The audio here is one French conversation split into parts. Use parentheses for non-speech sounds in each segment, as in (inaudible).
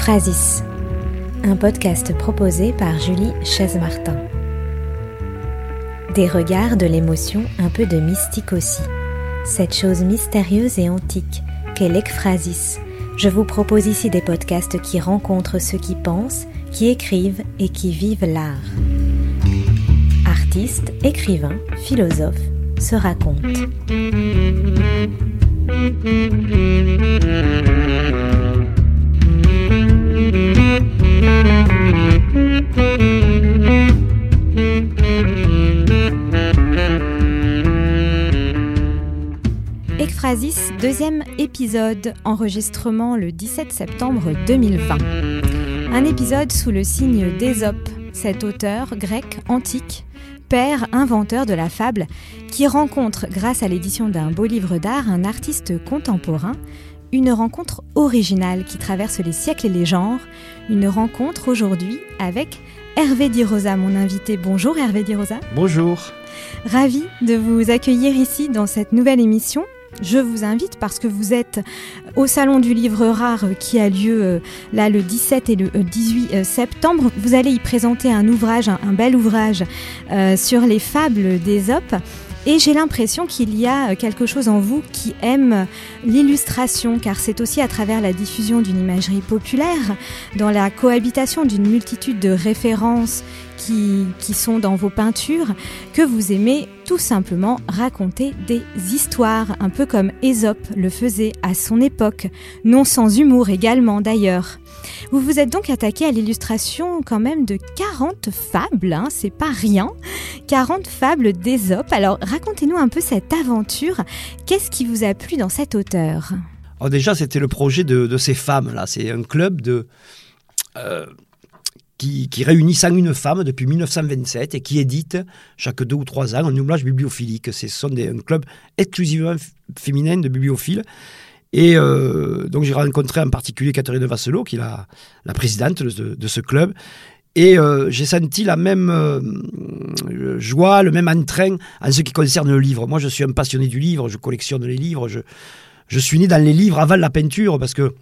Ekphrasis, un podcast proposé par Julie Chaise-Martin. Des regards, de l'émotion, un peu de mystique aussi. Cette chose mystérieuse et antique qu'est l'ekphrasis. Je vous propose ici des podcasts qui rencontrent ceux qui pensent, qui écrivent et qui vivent l'art. Artistes, écrivains, philosophes se racontent. Deuxième épisode, enregistrement le 17 septembre 2020. Un épisode sous le signe d'Ésope, cet auteur grec antique, père inventeur de la fable, qui rencontre, grâce à l'édition d'un beau livre d'art, un artiste contemporain, une rencontre originale qui traverse les siècles et les genres, une rencontre aujourd'hui avec Hervé Di Rosa, mon invité. Bonjour Hervé Di Rosa. Bonjour. Ravi de vous accueillir ici dans cette nouvelle émission. Je vous invite parce que vous êtes au Salon du Livre Rare qui a lieu euh, là le 17 et le 18 euh, septembre. Vous allez y présenter un ouvrage, un, bel ouvrage euh, sur les fables d'Ésope. Et j'ai l'impression qu'il y a quelque chose en vous qui aime l'illustration, car c'est aussi à travers la diffusion d'une imagerie populaire, dans la cohabitation d'une multitude de références qui, sont dans vos peintures, que vous aimez tout simplement raconter des histoires, un peu comme Ésope le faisait à son époque, non sans humour également d'ailleurs. Vous vous êtes donc attaqué à l'illustration quand même de 40 fables, hein, c'est pas rien, 40 fables d'Ésope. Alors racontez-nous un peu cette aventure, qu'est-ce qui vous a plu dans cet auteur? Alors déjà c'était le projet de, ces femmes-là, c'est un club de... Euh, qui, réunit 101 femmes depuis 1927 et qui édite chaque deux ou trois ans un ouvrage bibliophilique. Ce sont des, un club exclusivement féminin de bibliophiles. Et euh, donc j'ai rencontré en particulier Catherine Vasselot, qui est la, la présidente de, ce club. Et euh, j'ai senti la même euh, joie, le même entrain en ce qui concerne le livre. Moi, je suis un passionné du livre, je collectionne les livres, je, je suis né dans les livres avant la peinture, parce que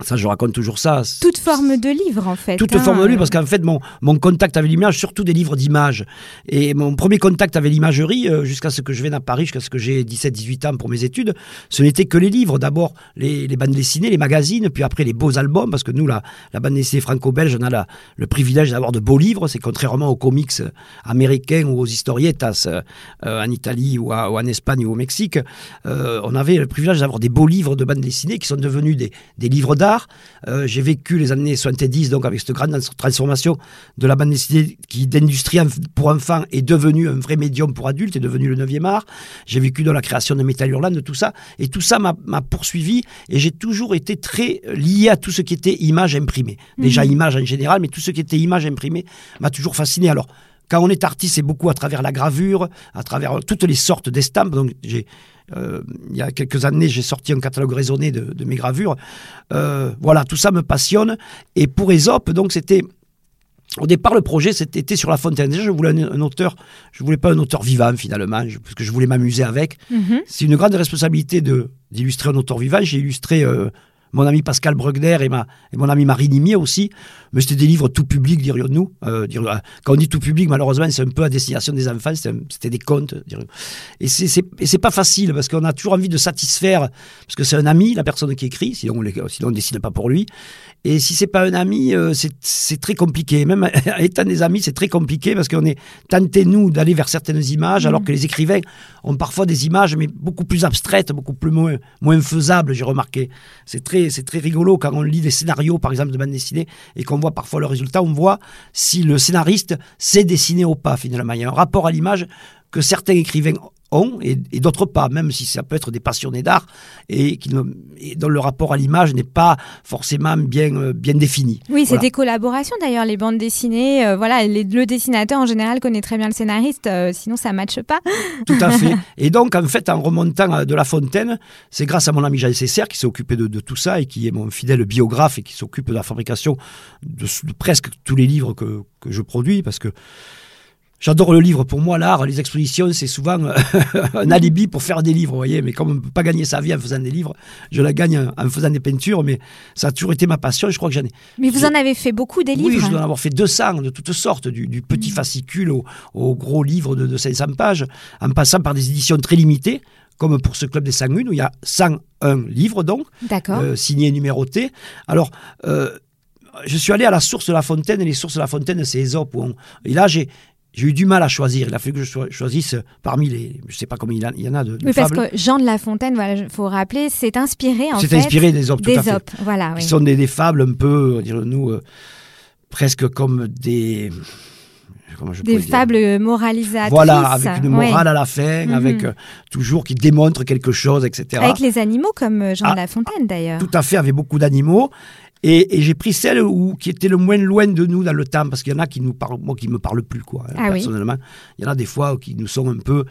ça, je raconte toujours ça. Toute forme de livre, en fait. Toute hein. forme de livre, parce qu'en fait, mon, mon contact avec l'image, surtout des livres d'images. Et mon premier contact avec l'imagerie, euh, jusqu'à ce que je vienne à Paris, jusqu'à ce que j'ai 17-18 ans pour mes études, ce n'était que les livres. D'abord, les, les, bandes dessinées, les magazines, puis après les beaux albums, parce que nous, la, la bande dessinée franco-belge, on a la, le privilège d'avoir de beaux livres. C'est contrairement aux comics américains ou aux historietas euh, en Italie ou, en Espagne ou au Mexique, euh, on avait le privilège d'avoir des beaux livres de bande dessinée qui sont devenus des, des livres d'art euh, j'ai vécu les années 70, donc avec cette grande transformation de la bande dessinée qui, d'industrie pour enfants, est devenue un vrai médium pour adultes, est devenu le 9e art. J'ai vécu dans la création de Metal Hurlant, tout ça. Et tout ça m'a poursuivi et j'ai toujours été très lié à tout ce qui était image imprimée. Déjà mhm. image en général, mais tout ce qui était image imprimée m'a toujours fasciné. Alors, quand on est artiste, c'est beaucoup à travers la gravure, à travers toutes les sortes d'estampes. Donc, j'ai euh, il y a quelques années, j'ai sorti un catalogue raisonné de, mes gravures. Euh, voilà, tout ça me passionne. Et pour Aesop, donc c'était au départ, le projet, c'était sur La Fontaine. Déjà, je voulais un, auteur, je voulais pas un auteur vivant finalement, parce que je voulais m'amuser avec. Mhm. C'est une grande responsabilité de d'illustrer un auteur vivant. J'ai illustré euh, mon ami Pascal Bruckner et, ma, et mon ami Marie Nimier aussi. Mais c'était des livres tout publics, dirions-nous. Euh, quand on dit tout public, malheureusement, c'est un peu à destination des enfants. C'était des contes. Et c'est pas facile parce qu'on a toujours envie de satisfaire, parce que c'est un ami, la personne qui écrit, sinon on, ne décide pas pour lui. Et si c'est pas un ami, euh, c'est très compliqué. Même (laughs) étant des amis, c'est très compliqué parce qu'on est tenté, nous, d'aller vers certaines images, alors mmh. que les écrivains ont parfois des images, mais beaucoup plus abstraites, beaucoup plus moins, moins faisables, j'ai remarqué. C'est très, très rigolo quand on lit des scénarios, par exemple, de bande dessinée, et qu'on voit parfois le résultat, on voit si le scénariste sait dessiner ou pas, finalement. Il y a un rapport à l'image que certains écrivains ont et, d'autres pas, même si ça peut être des passionnés d'art et, qui dont le rapport à l'image n'est pas forcément bien, euh, bien défini. Oui, c'est des collaborations d'ailleurs, les bandes dessinées. Euh, voilà, le dessinateur en général connaît très bien le scénariste, euh, sinon ça ne matche pas. (laughs) Tout à fait. (laughs) Et donc, en fait, en remontant de La Fontaine, c'est grâce à mon ami Jean Cesser qui s'est occupé de, tout ça et qui est mon fidèle biographe et qui s'occupe de la fabrication de, presque tous les livres que, que je produis parce que J'adore le livre. Pour moi, l'art, les expositions, c'est souvent euh, (laughs) un alibi pour faire des livres, vous voyez. Mais comme on ne peut pas gagner sa vie en faisant des livres, je la gagne en faisant des peintures. Mais ça a toujours été ma passion. Je crois que j'en ai. Mais vous en avez fait beaucoup des livres Oui, je dois en avoir fait 200 de toutes sortes, du, petit mm. fascicule au, gros livre de, 500 pages, en passant par des éditions très limitées comme pour ce club des 101, où il y a 101 livres donc, euh, signés et numérotés. Alors, euh, je suis allé à la source de la fontaine, et les sources de la fontaine, c'est Aesop. Et là, j'ai, j'ai eu du mal à choisir. Il a fallu que je choisisse parmi les. Je ne sais pas combien il, y en a de. oui, parce que Jean de La Fontaine, il faut rappeler, c'est inspiré en fait. C'est inspiré des Op, tout des à fait. voilà. Qui sont des, fables un peu, dirons-nous, euh, presque comme des. des fables moralisatrices. Voilà, avec une morale à la fin, mhm. avec euh, toujours qui démontre quelque chose, etc. Avec les animaux, comme euh, Jean de ah, La Fontaine d'ailleurs. Tout à fait, avec beaucoup d'animaux. Et, j'ai pris celle où, qui était le moins loin de nous dans le temps, parce qu'il y en a qui nous parlent, moi qui me parlent plus, quoi, hein, ah personnellement. Il y en a des fois qui nous sont un peu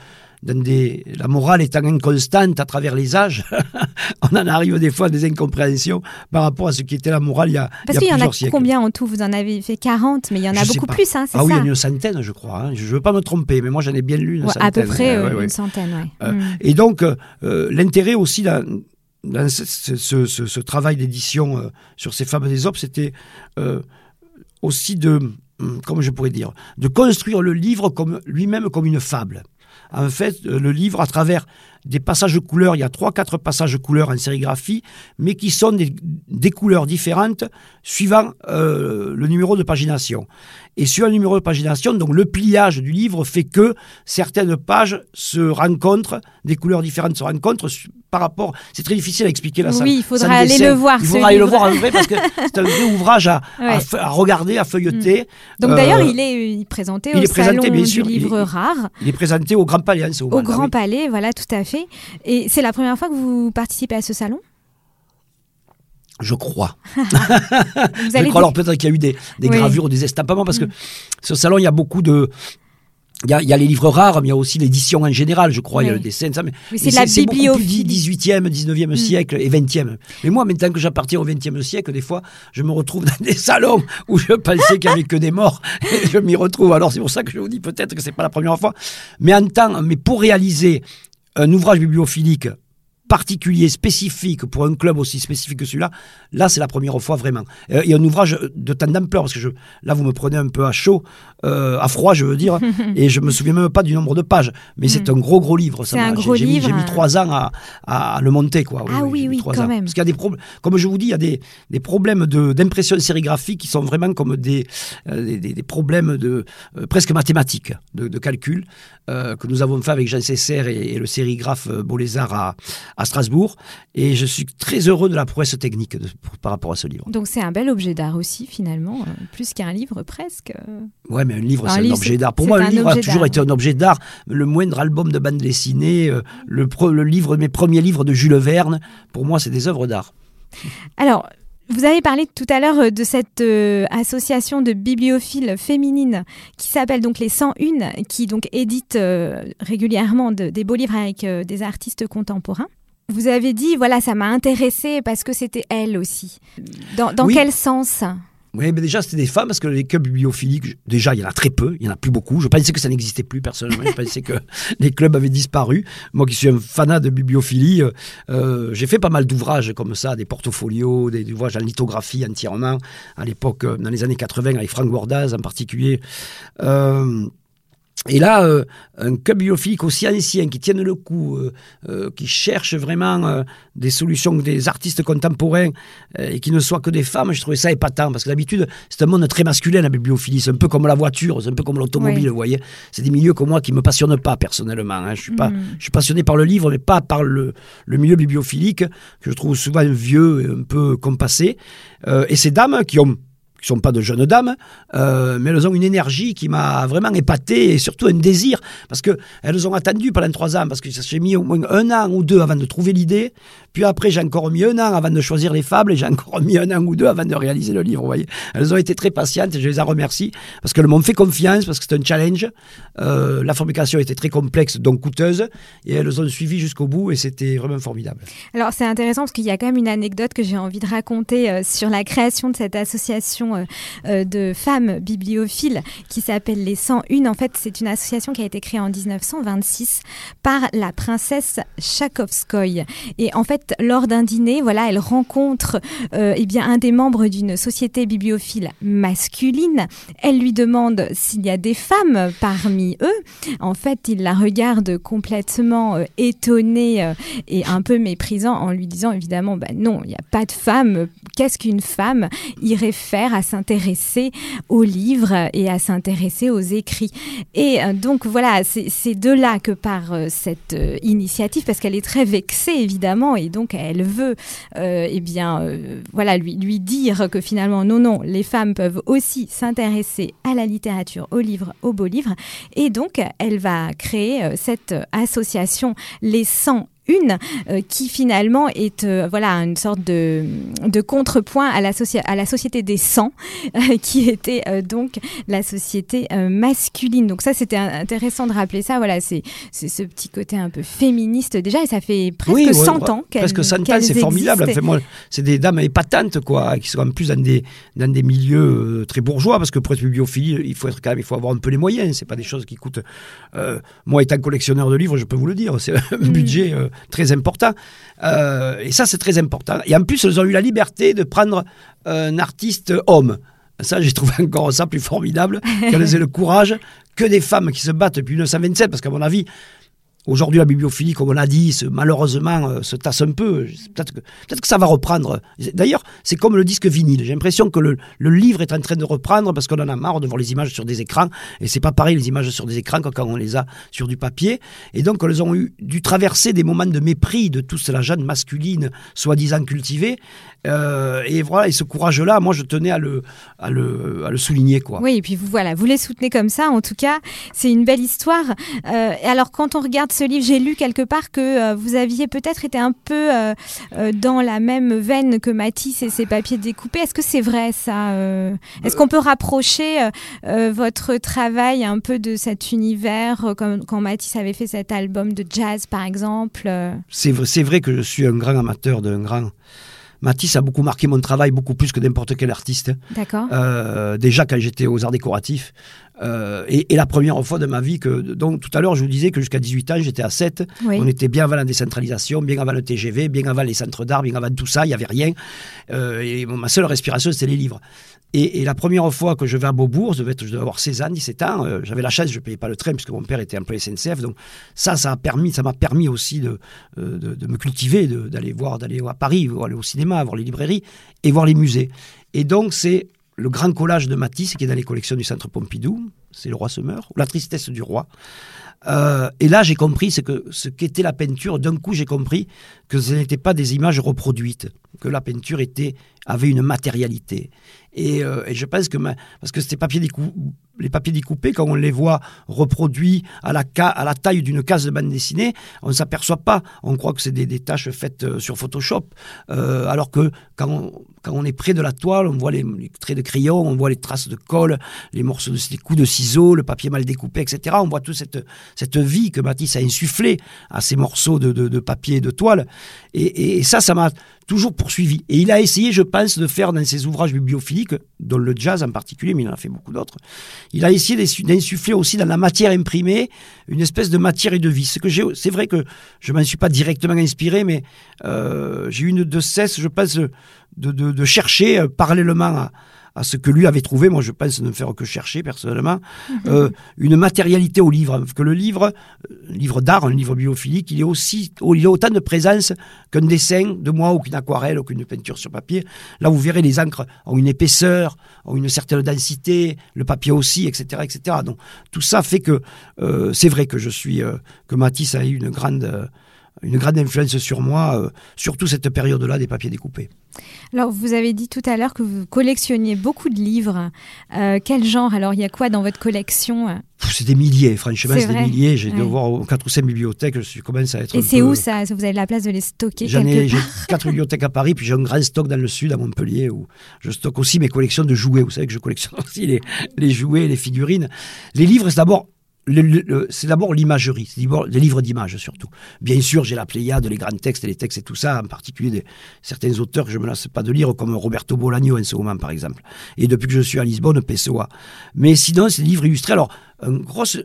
dans des. La morale étant inconstante à travers les âges, (laughs) on en arrive des fois à des incompréhensions par rapport à ce qui était la morale il y a Parce qu'il y, en a combien en tout Vous en avez fait 40, mais il y en a beaucoup plus, hein, c'est ça Ah oui, il y en a une centaine, je crois. Hein. Je ne veux pas me tromper, mais moi j'en ai bien lu une centaine. À peu près euh, une centaine, oui. Euh, mm. Et donc, euh, l'intérêt aussi dans dans ce, travail d'édition euh, sur ces fables des Opes, c'était euh, aussi de, hum, comment je pourrais dire, de construire le livre comme lui-même comme une fable. En fait, euh, le livre, à travers des passages de couleurs, il y a trois, quatre passages de couleurs en sérigraphie, mais qui sont des, couleurs différentes suivant le numéro de pagination. Et sur un numéro de pagination, donc le pliage du livre fait que certaines pages se rencontrent, des couleurs différentes se rencontrent par rapport. C'est très difficile à expliquer là. Oui, il faudra aller le voir. Il faudra aller le voir en vrai parce que (laughs) c'est un vrai ouvrage à, à, regarder, à feuilleter. Mm. Donc d'ailleurs, euh, il est présenté au salon du livre rare. Il est présenté au Grand Palais. Hein, au, Grand Palais, voilà, tout à fait. Et c'est la première fois que vous participez à ce salon? Je crois. (laughs) je crois. Alors peut-être qu'il y a eu des, des gravures, des estampements, parce que mm. ce salon, il y a beaucoup de, il y, a, il y, a, les livres rares, mais il y a aussi l'édition en général, je crois. Il y a le dessin, ça. Mais, c'est la bibliophilie. 18e, 19e siècle et 20e. Mais moi, maintenant que j'appartiens au 20e siècle, des fois, je me retrouve dans des salons où je pensais qu'il n'y avait que des morts (laughs) et je m'y retrouve. Alors, c'est pour ça que je vous dis peut-être que c'est pas la première fois. Mais en temps, mais pour réaliser un ouvrage bibliophilique particulier, spécifique pour un club aussi spécifique que celui-là, là c'est la première fois vraiment. Euh, il y a un ouvrage de tant d'ampleur, parce que je, là vous me prenez un peu à chaud, euh, à froid je veux dire, (laughs) et je me souviens même pas du nombre de pages, mais c'est mm. un gros gros livre. C'est un gros livre. J'ai mis, trois ans à, à, le monter. Quoi. Ah oui, oui, quand même. Parce qu'il y a des problèmes, comme je vous dis, il y a des, des problèmes d'impression sérigraphique qui sont vraiment comme des, euh, des, des, problèmes de, presque mathématiques, de, de calcul, que nous avons fait avec Jean Cesser et, et le sérigraphe Bolézard à à Strasbourg. Et je suis très heureux de la prouesse technique par rapport à ce livre. Donc c'est un bel objet d'art aussi, finalement, euh, plus qu'un livre presque. Ouais, mais un livre, c'est un objet d'art. Pour moi, un livre a toujours été un objet d'art. Le moindre album de bande dessinée, euh, le, le livre, mes premiers livres de Jules Verne, pour moi, c'est des œuvres d'art. Alors, vous avez parlé tout à l'heure euh, de cette euh, association de bibliophiles féminines qui s'appelle donc les 101, qui donc édite euh, régulièrement des beaux livres avec des artistes contemporains. Vous avez dit, voilà, ça m'a intéressée parce que c'était elle aussi. Dans, quel sens? Oui, mais déjà, c'était des femmes, parce que les clubs bibliophiliques, déjà, il y en a très peu, il n'y en a plus beaucoup. Je pensais que ça n'existait plus, personnellement. je pensais que (laughs) les clubs avaient disparu. Moi qui suis un fanat de bibliophilie, euh, euh, j'ai fait pas mal d'ouvrages comme ça, des portfolios, des, ouvrages en lithographie entièrement, à l'époque, euh, dans les années 80, avec Franck Wardaz en particulier. Et là, euh, un club bibliophilique aussi ancien, qui tienne le coup, euh, euh, qui cherche vraiment des solutions, des artistes contemporains, et qui ne soient que des femmes, je trouvais ça épatant, parce que d'habitude, c'est un monde très masculin, la bibliophilie, c'est un peu comme la voiture, c'est un peu comme l'automobile, vous voyez. C'est des milieux comme moi qui ne me passionnent pas, personnellement. Hein. Je, suis pas, mm. je suis passionné par le livre, mais pas par le, le milieu bibliophilique, que je trouve souvent vieux et un peu compassé. et ces dames qui ont qui sont pas de jeunes dames, euh, mais elles ont une énergie qui m'a vraiment épaté et surtout un désir parce que elles ont attendu pendant trois ans parce que s'est mis au moins un an ou deux avant de trouver l'idée. Puis après j'ai encore mis un an avant de choisir les fables et j'ai encore (laughs) mis un an ou deux avant de réaliser le livre. Vous voyez, elles ont été très patientes et je les en remercie parce qu'elles m'ont fait confiance parce que c'est un challenge. Euh, la fabrication était très complexe donc coûteuse et elles ont suivi jusqu'au bout et c'était vraiment formidable. Alors c'est intéressant parce qu'il y a quand même une anecdote que j'ai envie de raconter euh, sur la création de cette association association de femmes bibliophiles qui s'appelle les 101. En fait, c'est une association qui a été créée en 1926 par la princesse Tchakovskoy. Et en fait, lors d'un dîner, voilà, elle rencontre eh bien un des membres d'une société bibliophile masculine. Elle lui demande s'il y a des femmes parmi eux. En fait, il la regarde complètement euh, étonnée euh, et un peu méprisant en lui disant évidemment, bah non, il n'y a pas de femme. Qu'est-ce qu'une femme Il réfère à s'intéresser aux livres et à s'intéresser aux écrits. Et euh, donc voilà, c'est de là que part cette initiative parce qu'elle est très vexée évidemment et donc elle veut, eh bien, voilà, lui, lui dire que finalement non, non, les femmes peuvent aussi s'intéresser à la littérature, aux livres, aux beaux livres. Et donc, elle va créer euh, cette association Les 100 une euh, qui finalement est euh, voilà une sorte de, de contrepoint à la, à la société des sangs (laughs) euh, qui était donc la société masculine. Donc ça c'était intéressant de rappeler ça. Voilà, c'est ce petit côté un peu féministe déjà et ça fait presque 100 ans qu'elles Presque 100 ans, c'est formidable. c'est des dames épatantes quoi, qui sont en plus dans des, dans des milieux très bourgeois parce que pour être bibliophilie, il faut être quand même, il faut avoir un peu les moyens. C'est pas des choses qui coûtent. moi étant collectionneur de livres, je peux vous le dire, c'est (laughs) un mm. budget très important. Euh, et ça, c'est très important. Et en plus, elles ont eu la liberté de prendre un artiste homme. Ça, j'ai trouvé (laughs) encore ça plus formidable, qu'elles aient le courage que des femmes qui se battent depuis 1927, parce qu'à mon avis, Aujourd'hui, la bibliophilie, comme on l'a dit, malheureusement euh, se tasse un peu. Peut-être que, peut que ça va reprendre. D'ailleurs, c'est comme le disque vinyle. J'ai l'impression que le, livre est en train de reprendre parce qu'on en a marre de voir les images sur des écrans. Et c'est pas pareil les images sur des écrans que quand on les a sur du papier. Et donc, elles ont eu, dû traverser des moments de mépris de toute la jeune masculine, soi-disant cultivée. Euh, et voilà, et ce courage-là, moi, je tenais à le, à le, à le souligner. Quoi. Oui, et puis vous, voilà, vous les soutenez comme ça. En tout cas, c'est une belle histoire. Euh, alors, quand on regarde ce livre, j'ai lu quelque part que euh, vous aviez peut-être été un peu euh, euh, dans la même veine que Matisse et ses papiers découpés. Est-ce que c'est vrai ça Est-ce qu'on peut rapprocher votre travail un peu de cet univers comme quand Matisse avait fait cet album de jazz par exemple C'est vrai que je suis un grand amateur d'un grand Matisse a beaucoup marqué mon travail, beaucoup plus que n'importe quel artiste. D'accord. déjà quand j'étais aux arts décoratifs, euh, et, la première fois de ma vie que donc tout à l'heure je vous disais que jusqu'à 18 ans j'étais à 7 on était bien avant la décentralisation bien avant le TGV bien avant les centres d'art bien avant tout ça il y avait rien. Euh, et ma seule respiration c'était les livres. Et, la première fois que je vais à Beaubourg je devais, avoir 16 ans 17 ans euh, j'avais la chance je payais pas le train puisque mon père était employé SNCF donc ça ça a permis ça m'a permis aussi de, de, me cultiver d'aller voir d'aller à Paris aller au cinéma voir les librairies et voir les musées. Et donc c'est le grand collage de Matisse qui est dans les collections du Centre Pompidou, c'est Le Roi se meurt, La tristesse du roi. Euh, et là, j'ai compris ce qu'était la peinture. D'un coup, j'ai compris que ce n'était pas des images reproduites, que la peinture était avait une matérialité. Et, euh, je pense que parce que ces papiers les papiers découpés, quand on les voit reproduits à la, à la taille d'une case de bande dessinée, on ne s'aperçoit pas. On croit que c'est des, des, tâches faites euh, sur Photoshop. Euh, alors que quand on, quand on, est près de la toile, on voit les, traits de crayon, on voit les traces de colle, les morceaux de coups de ciseaux, le papier mal découpé, etc. On voit toute cette, cette vie que Matisse a insufflée à ces morceaux de, de, papier et de toile. Et, et ça, ça m'a toujours poursuivi. Et il a essayé, je pense, de faire dans ses ouvrages bibliophiliques, dont le jazz en particulier, mais il en a fait beaucoup d'autres, il a essayé d'insuffler aussi dans la matière imprimée une espèce de matière et de vie. C'est vrai que je m'en suis pas directement inspiré, mais euh, j'ai eu une de cesse, je pense, de, de, de chercher euh, parallèlement à, à ce que lui avait trouvé, moi je pense ne faire que chercher personnellement, mhm. euh, une matérialité au livre. Que le livre, euh, livre d'art, un livre biophilique, il est aussi, il a autant de présence qu'un dessin de moi ou qu'une aquarelle ou qu'une peinture sur papier. Là, vous verrez, les encres ont une épaisseur, ont une certaine densité, le papier aussi, etc., etc. Donc tout ça fait que euh, c'est vrai que je suis, que Matisse a eu une grande une grande influence sur moi, euh, surtout cette période-là des papiers découpés. Alors, vous avez dit tout à l'heure que vous collectionniez beaucoup de livres. Euh, quel genre? Alors, il y a quoi dans votre collection? C'est des milliers, franchement, c'est des milliers. J'ai dû voir 4 ou 5 bibliothèques, je commence à être. Et c'est où ça? Vous avez la place de les stocker J'en ai 4 bibliothèques à Paris, puis j'ai un grand stock dans le sud, à Montpellier, où je stocke aussi mes collections de jouets. Vous savez que je collectionne (laughs) aussi les, les jouets, les figurines. Les livres, c'est d'abord c'est d'abord l'imagerie, c'est des livres d'images surtout. Bien sûr, j'ai la Pléiade, les grands textes, les textes et tout ça, en particulier des, certains auteurs que je me lasse pas de lire, comme Roberto Bolaño en ce moment, par exemple. Et depuis que je suis à Lisbonne, Pessoa. Mais sinon, c'est des livres illustrés. Alors, une grosse,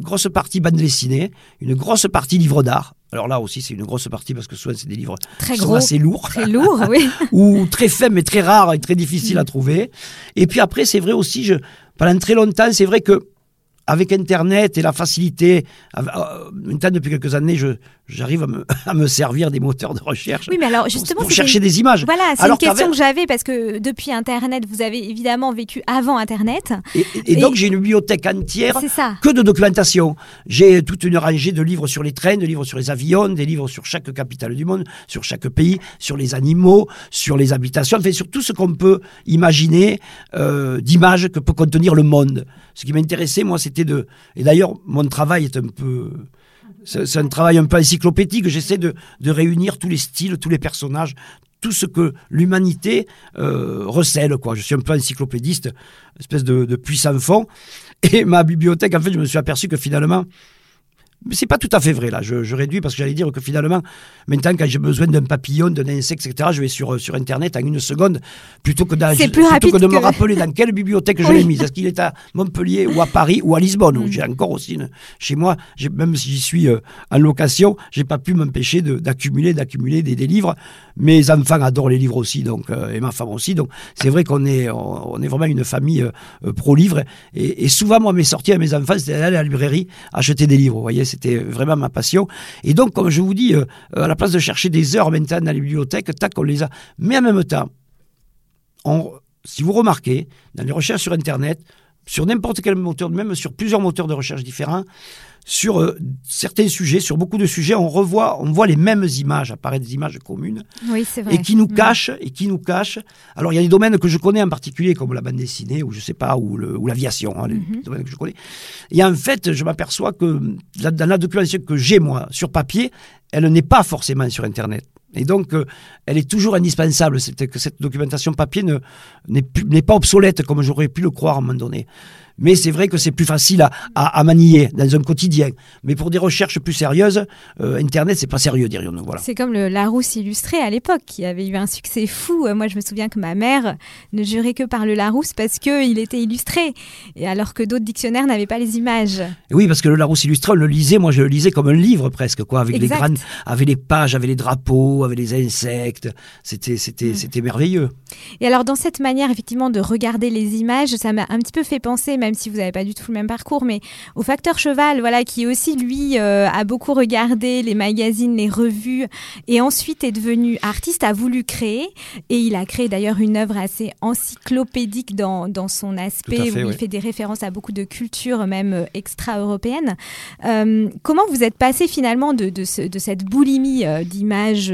grosse partie bande dessinée, une grosse partie livre d'art. Alors là aussi, c'est une grosse partie parce que souvent, c'est des livres très sont assez lourds. Très lourds, (laughs) oui. ou très faibles, mais très rares et très difficiles à mm. trouver. Et puis après, c'est vrai aussi, je, pendant très longtemps, c'est vrai que avec Internet et la facilité, euh, maintenant depuis quelques années, j'arrive (laughs) à me, servir des moteurs de recherche oui, mais alors, justement, pour, chercher des images. Voilà, c'est une question que j'avais parce que depuis Internet, vous avez évidemment vécu avant Internet. Et, donc j'ai une bibliothèque entière que de documentation. J'ai toute une rangée de livres sur les trains, de livres sur les avions, des livres sur chaque capitale du monde, sur chaque pays, sur les animaux, sur les habitations, enfin sur tout ce qu'on peut imaginer euh, d'images que peut contenir le monde. Ce qui m'intéressait, moi, c'était de... Et d'ailleurs, mon travail est un peu c'est un travail un peu encyclopédique. J'essaie de, réunir tous les styles, tous les personnages, tout ce que l'humanité euh, recèle. Quoi. Je suis un peu encyclopédiste, espèce de, de puissant fond. Et ma bibliothèque, en fait, je me suis aperçu que finalement, c'est pas tout à fait vrai là. Je, réduis parce que j'allais dire que finalement, maintenant quand j'ai besoin d'un papillon, d'un insecte, etc., je vais sur, sur internet en une seconde plutôt que, plutôt que de me rappeler dans quelle bibliothèque je (laughs) l'ai mise. Est-ce qu'il est à Montpellier ou à Paris ou à Lisbonne où mm. j'ai encore aussi chez moi, même si j'y suis euh, en location, j'ai pas pu m'empêcher d'accumuler, d'accumuler des, des, livres. Mes enfants adorent les livres aussi, donc euh, et ma femme aussi. Donc c'est vrai qu'on est on, est vraiment une famille euh, pro livres. Et, et, souvent moi mes sorties à mes enfants c'était d'aller à la librairie acheter des livres. Vous voyez c'était vraiment ma passion. Et donc, comme je vous dis, euh, à la place de chercher des heures maintenant dans les bibliothèques, tac, on les a. Mais en même temps, si vous remarquez, dans les recherches sur Internet, sur n'importe quel moteur, même sur plusieurs moteurs de recherche différents, sur euh, certains sujets, sur beaucoup de sujets, on revoit, on voit les mêmes images apparaître, des images communes, et qui nous mm. cachent, et qui nous cachent. Alors il y a des domaines que je connais en particulier, comme la bande dessinée ou je sais pas, ou, l'aviation, hein, les mm-hmm. domaines que je connais. Et en fait, je m'aperçois que dans la documentation que j'ai moi sur papier, elle n'est pas forcément sur Internet. Et donc, euh, elle est toujours indispensable. C'est que cette documentation papier n'est pas obsolète comme j'aurais pu le croire à un moment donné. Mais c'est vrai que c'est plus facile à, manier dans un quotidien. Mais pour des recherches plus sérieuses, euh, Internet, c'est pas sérieux, dirions-nous. Voilà. C'est comme le Larousse illustré à l'époque, qui avait eu un succès fou. Euh, moi, je me souviens que ma mère ne jurait que par le Larousse parce qu'il était illustré, et alors que d'autres dictionnaires n'avaient pas les images. oui, parce que le Larousse illustré, on le lisait, moi je le lisais comme un livre presque, quoi, avec les grandes, avec les pages, avec les drapeaux, avec les insectes. C'était, c'était, mm. c'était merveilleux. Et alors, dans cette manière, effectivement, de regarder les images, ça m'a un petit peu fait penser, même si vous n'avez pas du tout le même parcours, mais au facteur cheval, voilà, qui aussi lui euh, a beaucoup regardé les magazines, les revues, et ensuite est devenu artiste, a voulu créer, et il a créé d'ailleurs une œuvre assez encyclopédique dans, dans son aspect, où il fait des références à beaucoup de cultures, même euh, extra-européennes. Euh, comment vous êtes passé finalement de, de, cette boulimie d'images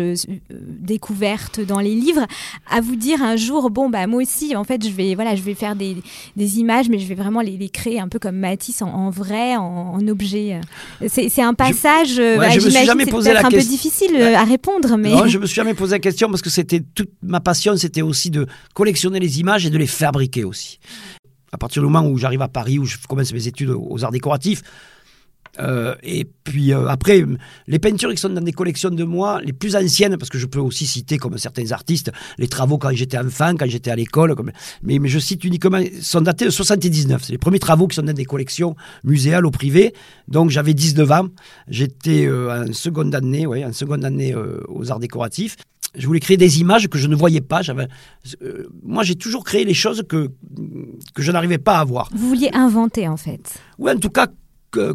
découvertes dans les livres à vous dire un jour, bon, bah moi aussi, en fait, je vais, voilà, je vais faire des, des images, mais je vais vraiment les, les créer un peu comme Matisse en, vrai, en, objet. C'est un passage, je, ouais, bah, jamais posé la un peu difficile euh, à répondre. Mais... Non, je me suis jamais posé la question parce que c'était toute ma passion, c'était aussi de collectionner les images et de les fabriquer aussi. À partir du moment où j'arrive à Paris, où je commence mes études aux arts décoratifs, euh, et puis euh, après, les peintures qui sont dans des collections de moi, les plus anciennes, parce que je peux aussi citer comme certains artistes, les travaux quand j'étais enfant, quand j'étais à l'école, mais, mais je cite uniquement, sont datés de 79. C'est les premiers travaux qui sont dans des collections muséales ou privées. Donc j'avais 19 ans, j'étais euh, en seconde année, ouais, en seconde année aux arts décoratifs. Je voulais créer des images que je ne voyais pas. moi, j'ai toujours créé les choses que, que je n'arrivais pas à voir. Vous vouliez inventer, en fait. Oui, en tout cas,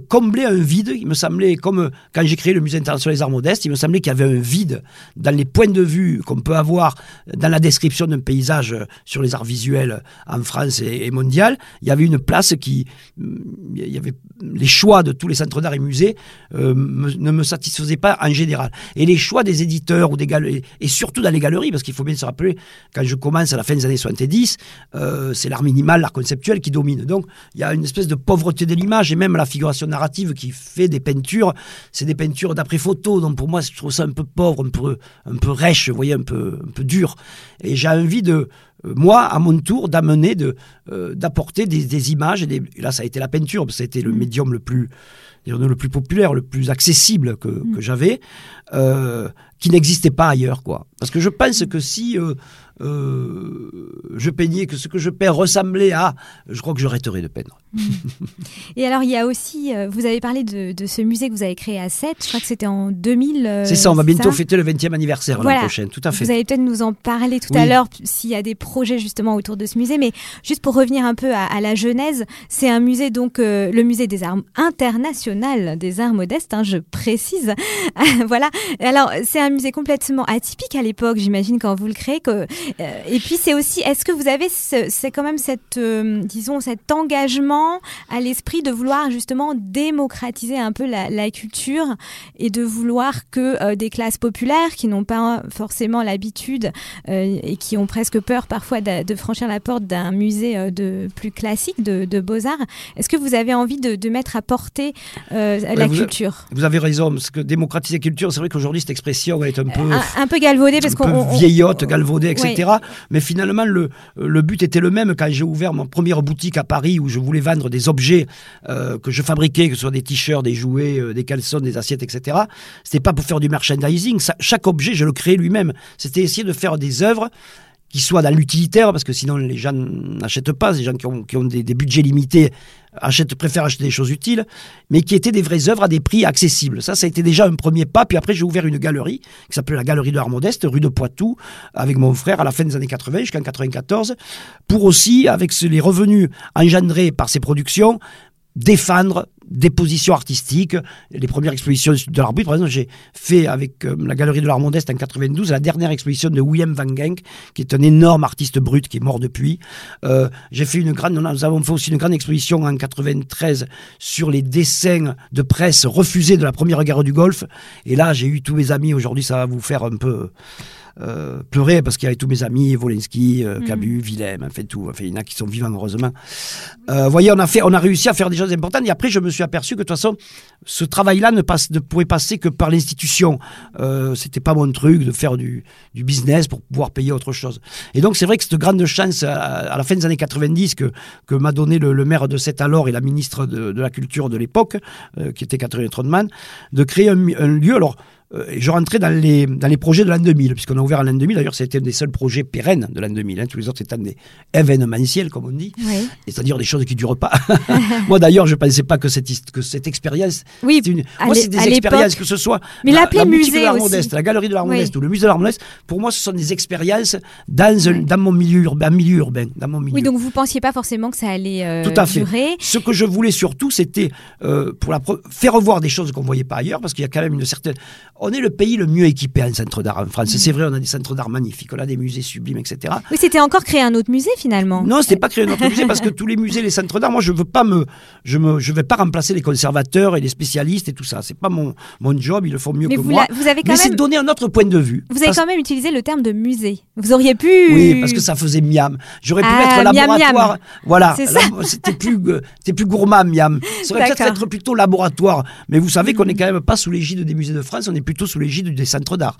combler un vide. Il me semblait, comme quand j'ai créé le Musée international des arts modestes, il me semblait qu'il y avait un vide dans les points de vue qu'on peut avoir dans la description d'un paysage sur les arts visuels en France et, mondial. Il y avait une place qui, il y avait les choix de tous les centres d'art et musées euh, ne me satisfaisaient pas en général. Et les choix des éditeurs ou des galeries, et surtout dans les galeries, parce qu'il faut bien se rappeler, quand je commence à la fin des années 70, euh, c'est l'art minimal, l'art conceptuel qui domine. Donc il y a une espèce de pauvreté de l'image et même la figure narrative qui fait des peintures, c'est des peintures d'après photo. Donc pour moi, je trouve ça un peu pauvre, un peu, un peu rêche, vous voyez, un peu, un peu dur. Et j'ai envie de, moi, à mon tour, d'amener, de, d'apporter des, images. Et, là, ça a été la peinture, parce que c'était le mm. médium le plus, le plus populaire, le plus accessible que, mm. que j'avais, qui n'existait pas ailleurs, quoi. Parce que je pense que si euh, je peignais, que ce que je peins ressemblait à, je crois que j'arrêterais de peindre. (laughs) Et alors, il y a aussi, euh, vous avez parlé de, ce musée que vous avez créé à Sète, je crois que c'était en 2000. Euh, c'est ça, on va bientôt fêter le 20e anniversaire l'année prochaine, tout à fait. Vous allez peut-être nous en parler tout à l'heure, s'il y a des projets justement autour de ce musée, mais juste pour revenir un peu à, la genèse, c'est un musée, donc le musée des arts international des arts modestes, hein, je précise. (laughs) voilà, alors c'est un musée complètement atypique à l'époque, j'imagine, quand vous le créez. Que, euh, et puis c'est aussi, est-ce que vous avez, c'est quand même cette, euh, disons, cet engagement à l'esprit de vouloir justement démocratiser un peu la, culture et de vouloir que euh, des classes populaires qui n'ont pas forcément l'habitude et qui ont presque peur parfois de, franchir la porte d'un musée de plus classique de, beaux-arts, est-ce que vous avez envie de, mettre à porter la culture? Vous avez raison, parce que démocratiser la culture, c'est vrai qu'aujourd'hui cette expression elle est un peu... Un, peu galvaudée, parce qu'on... vieillotte, galvaudée, etc. Mais finalement, le, but était le même quand j'ai ouvert ma première boutique à Paris où je voulais vendre des objets euh, que je fabriquais, que ce soit des t-shirts, des jouets, euh, des caleçons, des assiettes, etc. C'était pas pour faire du merchandising. chaque objet, je le créais lui-même. C'était essayer de faire des œuvres qui soient dans l'utilitaire, parce que sinon les gens n'achètent pas, les gens qui ont, qui ont des, budgets limités achètent, préfèrent acheter des choses utiles, mais qui étaient des vraies œuvres à des prix accessibles. Ça, ça a été déjà un premier pas, puis après j'ai ouvert une galerie qui s'appelait la Galerie de l'Art Modeste, rue de Poitou, avec mon frère à la fin des années 80 jusqu'en 94, pour aussi, avec les revenus engendrés par ces productions, défendre des positions artistiques. Les premières expositions de l'art brut, par exemple, j'ai fait avec euh, la Galerie de l'Art Modeste en 92 la dernière exposition de William Van Genk, qui est un énorme artiste brut qui est mort depuis. Euh, j'ai fait une grande, nous avons fait aussi une grande exposition en 93 sur les dessins de presse refusés de la première guerre du Golfe. Et là, j'ai eu tous mes amis. Aujourd'hui, ça va vous faire un peu euh, pleurer parce qu'il y avait tous mes amis, Wolinski, euh, mhm. Cabu, Willem, fait tout. Enfin, il y en a qui sont vivants, heureusement. Euh, vous voyez, on a, fait, on a réussi à faire des choses importantes. Et après, je me suis aperçu que de toute façon, ce travail-là ne, passe, ne pouvait passer que par l'institution. Euh, C'était pas mon truc de faire du, du, business pour pouvoir payer autre chose. Et donc, c'est vrai que cette grande chance à, la fin des années 90 que, que m'a donné le, maire de Sète alors et la ministre de, de la Culture de l'époque, euh, qui était Catherine Trotman, de créer un, un lieu. Alors, euh, je rentrais dans les, dans les projets de l'an 2000, puisqu'on a ouvert en l'an 2000. D'ailleurs, c'était un des seuls projets pérennes de l'an 2000. Hein. Tous les autres, c'était des événementiels, comme on dit. C'est-à-dire des choses qui ne durent pas. (laughs) moi, d'ailleurs, je ne pensais pas que cette, que cette expérience. Oui, une... moi, c'est des expériences, que ce soit Mais la, la musée de l'art modeste, la galerie de l'art modeste ou le musée de l'art modeste, pour moi, ce sont des expériences dans, dans mon milieu urbain, milieu urbain, dans mon milieu. Oui, donc vous ne pensiez pas forcément que ça allait euh, Tout à fait. durer. Ce que je voulais surtout, c'était euh, pour la faire revoir des choses qu'on ne voyait pas ailleurs, parce qu'il y a quand même une certaine. On est le pays le mieux équipé en centre d'art en France. C'est vrai, on a des centres d'art magnifiques, on a des musées sublimes, etc. Oui, c'était encore créer un autre musée finalement. Non, c'était pas créer un autre musée parce que tous les musées, les centres d'art, moi je veux pas me, je me, je vais pas remplacer les conservateurs et les spécialistes et tout ça. C'est pas mon, mon job, ils le font mieux que moi. Vous avez quand Mais c'est de donner un autre point de vue. Vous avez quand même utilisé le terme de musée. Vous auriez pu. Oui, parce que ça faisait miam. J'aurais pu ah, mettre laboratoire. Voilà. C'était plus, c'était plus gourmand miam. Ça aurait peut-être être plutôt laboratoire. Mais vous savez qu'on est quand même pas sous l'égide des musées de France, on est plutôt sous l'égide des centres d'art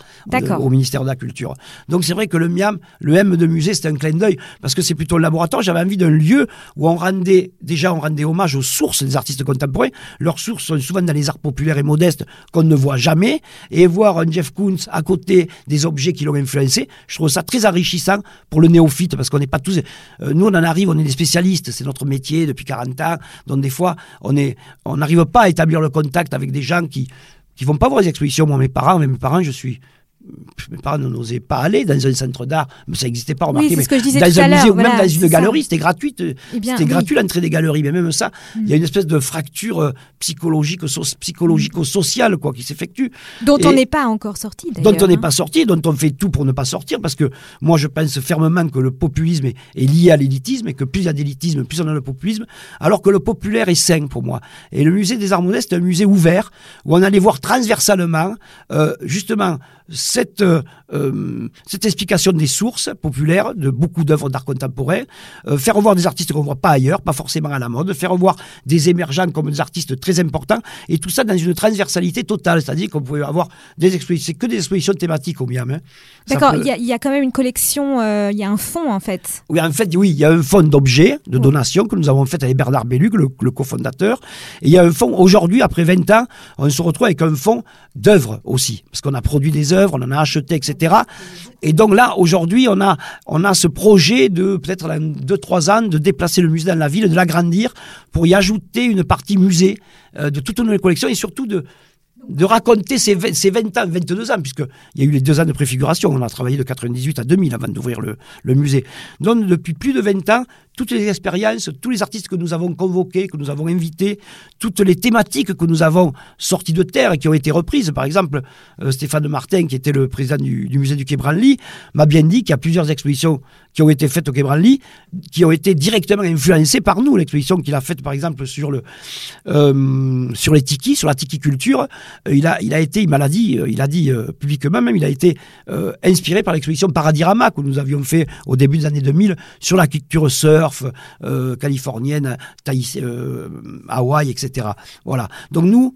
au ministère de la Culture. Donc c'est vrai que le MIAM, le M de musée, c'est un clin d'œil parce que c'est plutôt le laboratoire. J'avais envie d'un lieu où on rendait, déjà on rendait hommage aux sources des artistes contemporains. Leurs sources sont souvent dans les arts populaires et modestes qu'on ne voit jamais. Et voir un Jeff Koons à côté des objets qui l'ont influencé, je trouve ça très enrichissant pour le néophyte parce qu'on n'est pas tous. Euh, nous, on en arrive, on est des spécialistes, c'est notre métier depuis 40 ans. Donc des fois, on est, on n'arrive pas à établir le contact avec des gens qui qui vont pas voir les expositions. Moi, mes parents, mes parents, je suis mes parents n'osaient pas aller dans un centre d'art, mais ça n'existait pas, remarquez. mais dans un musée ou même dans une galerie, c'était gratuit. Euh, eh c'était gratuit l'entrée des galeries, mais même ça, il y a mm. une espèce de fracture euh, psychologique, psychologico-sociale quoi, qui s'effectue. Dont on n'est pas encore sorti, Dont on n'est hein. pas sorti, dont on fait tout pour ne pas sortir, parce que moi je pense fermement que le populisme est, lié à l'élitisme, et que plus il y a d'élitisme, plus on a le populisme, alors que le populaire est sain pour moi. Et le musée des Arts Modestes est un musée ouvert, où on allait voir transversalement, euh, justement, cette, euh, euh, cette explication des sources populaires de beaucoup d'œuvres d'art contemporain, euh, faire revoir des artistes qu'on ne voit pas ailleurs, pas forcément à la mode, faire revoir des émergents comme des artistes très importants, et tout ça dans une transversalité totale, c'est-à-dire qu'on pouvait avoir des expositions, c'est que des expositions thématiques au Miam. Hein. D'accord, peut- il y, a- il y a quand même une collection, euh, il y a un fonds en fait. Oui, en fait, oui, il y a un fonds d'objets, de donations que nous avons fait avec Bernard Belluc, le, le cofondateur. Et il y a un fonds, aujourd'hui, après 20 ans, on se retrouve avec un fonds d'œuvres aussi. Parce qu'on a produit des œuvres, on en a acheté, etc. Et donc là, aujourd'hui, on a, on a ce projet de, peut-être dans 2-3 ans, de déplacer le musée dans la ville, de l'agrandir pour y ajouter une partie musée euh, de toutes nos collections et surtout de, de raconter ces 20, ces 20 ans, 22 ans, puisqu'il y a eu les deux ans de préfiguration. On a travaillé de 98 à 2000 avant d'ouvrir le, le musée. Donc, depuis plus de 20 ans, toutes les expériences, tous les artistes que nous avons convoqués, que nous avons invités, toutes les thématiques que nous avons sorties de terre et qui ont été reprises. Par exemple, euh, Stéphane Martin, qui était le président du, musée du Quai Branly, m'a bien dit qu'il y a plusieurs expositions qui ont été faites au Quai Branly, qui ont été directement influencées par nous. L'exposition qu'il a faite, par exemple, sur, le, euh, sur les tikis, sur la tiki culture, euh, il, a, été, il m'a dit, euh, il a dit publiquement même, il a été inspiré par l'exposition Paradirama que nous avions fait au début des années 2000 sur la culture euh, californienne, Tahiti, euh, Hawaï, etc. Voilà. Donc nous,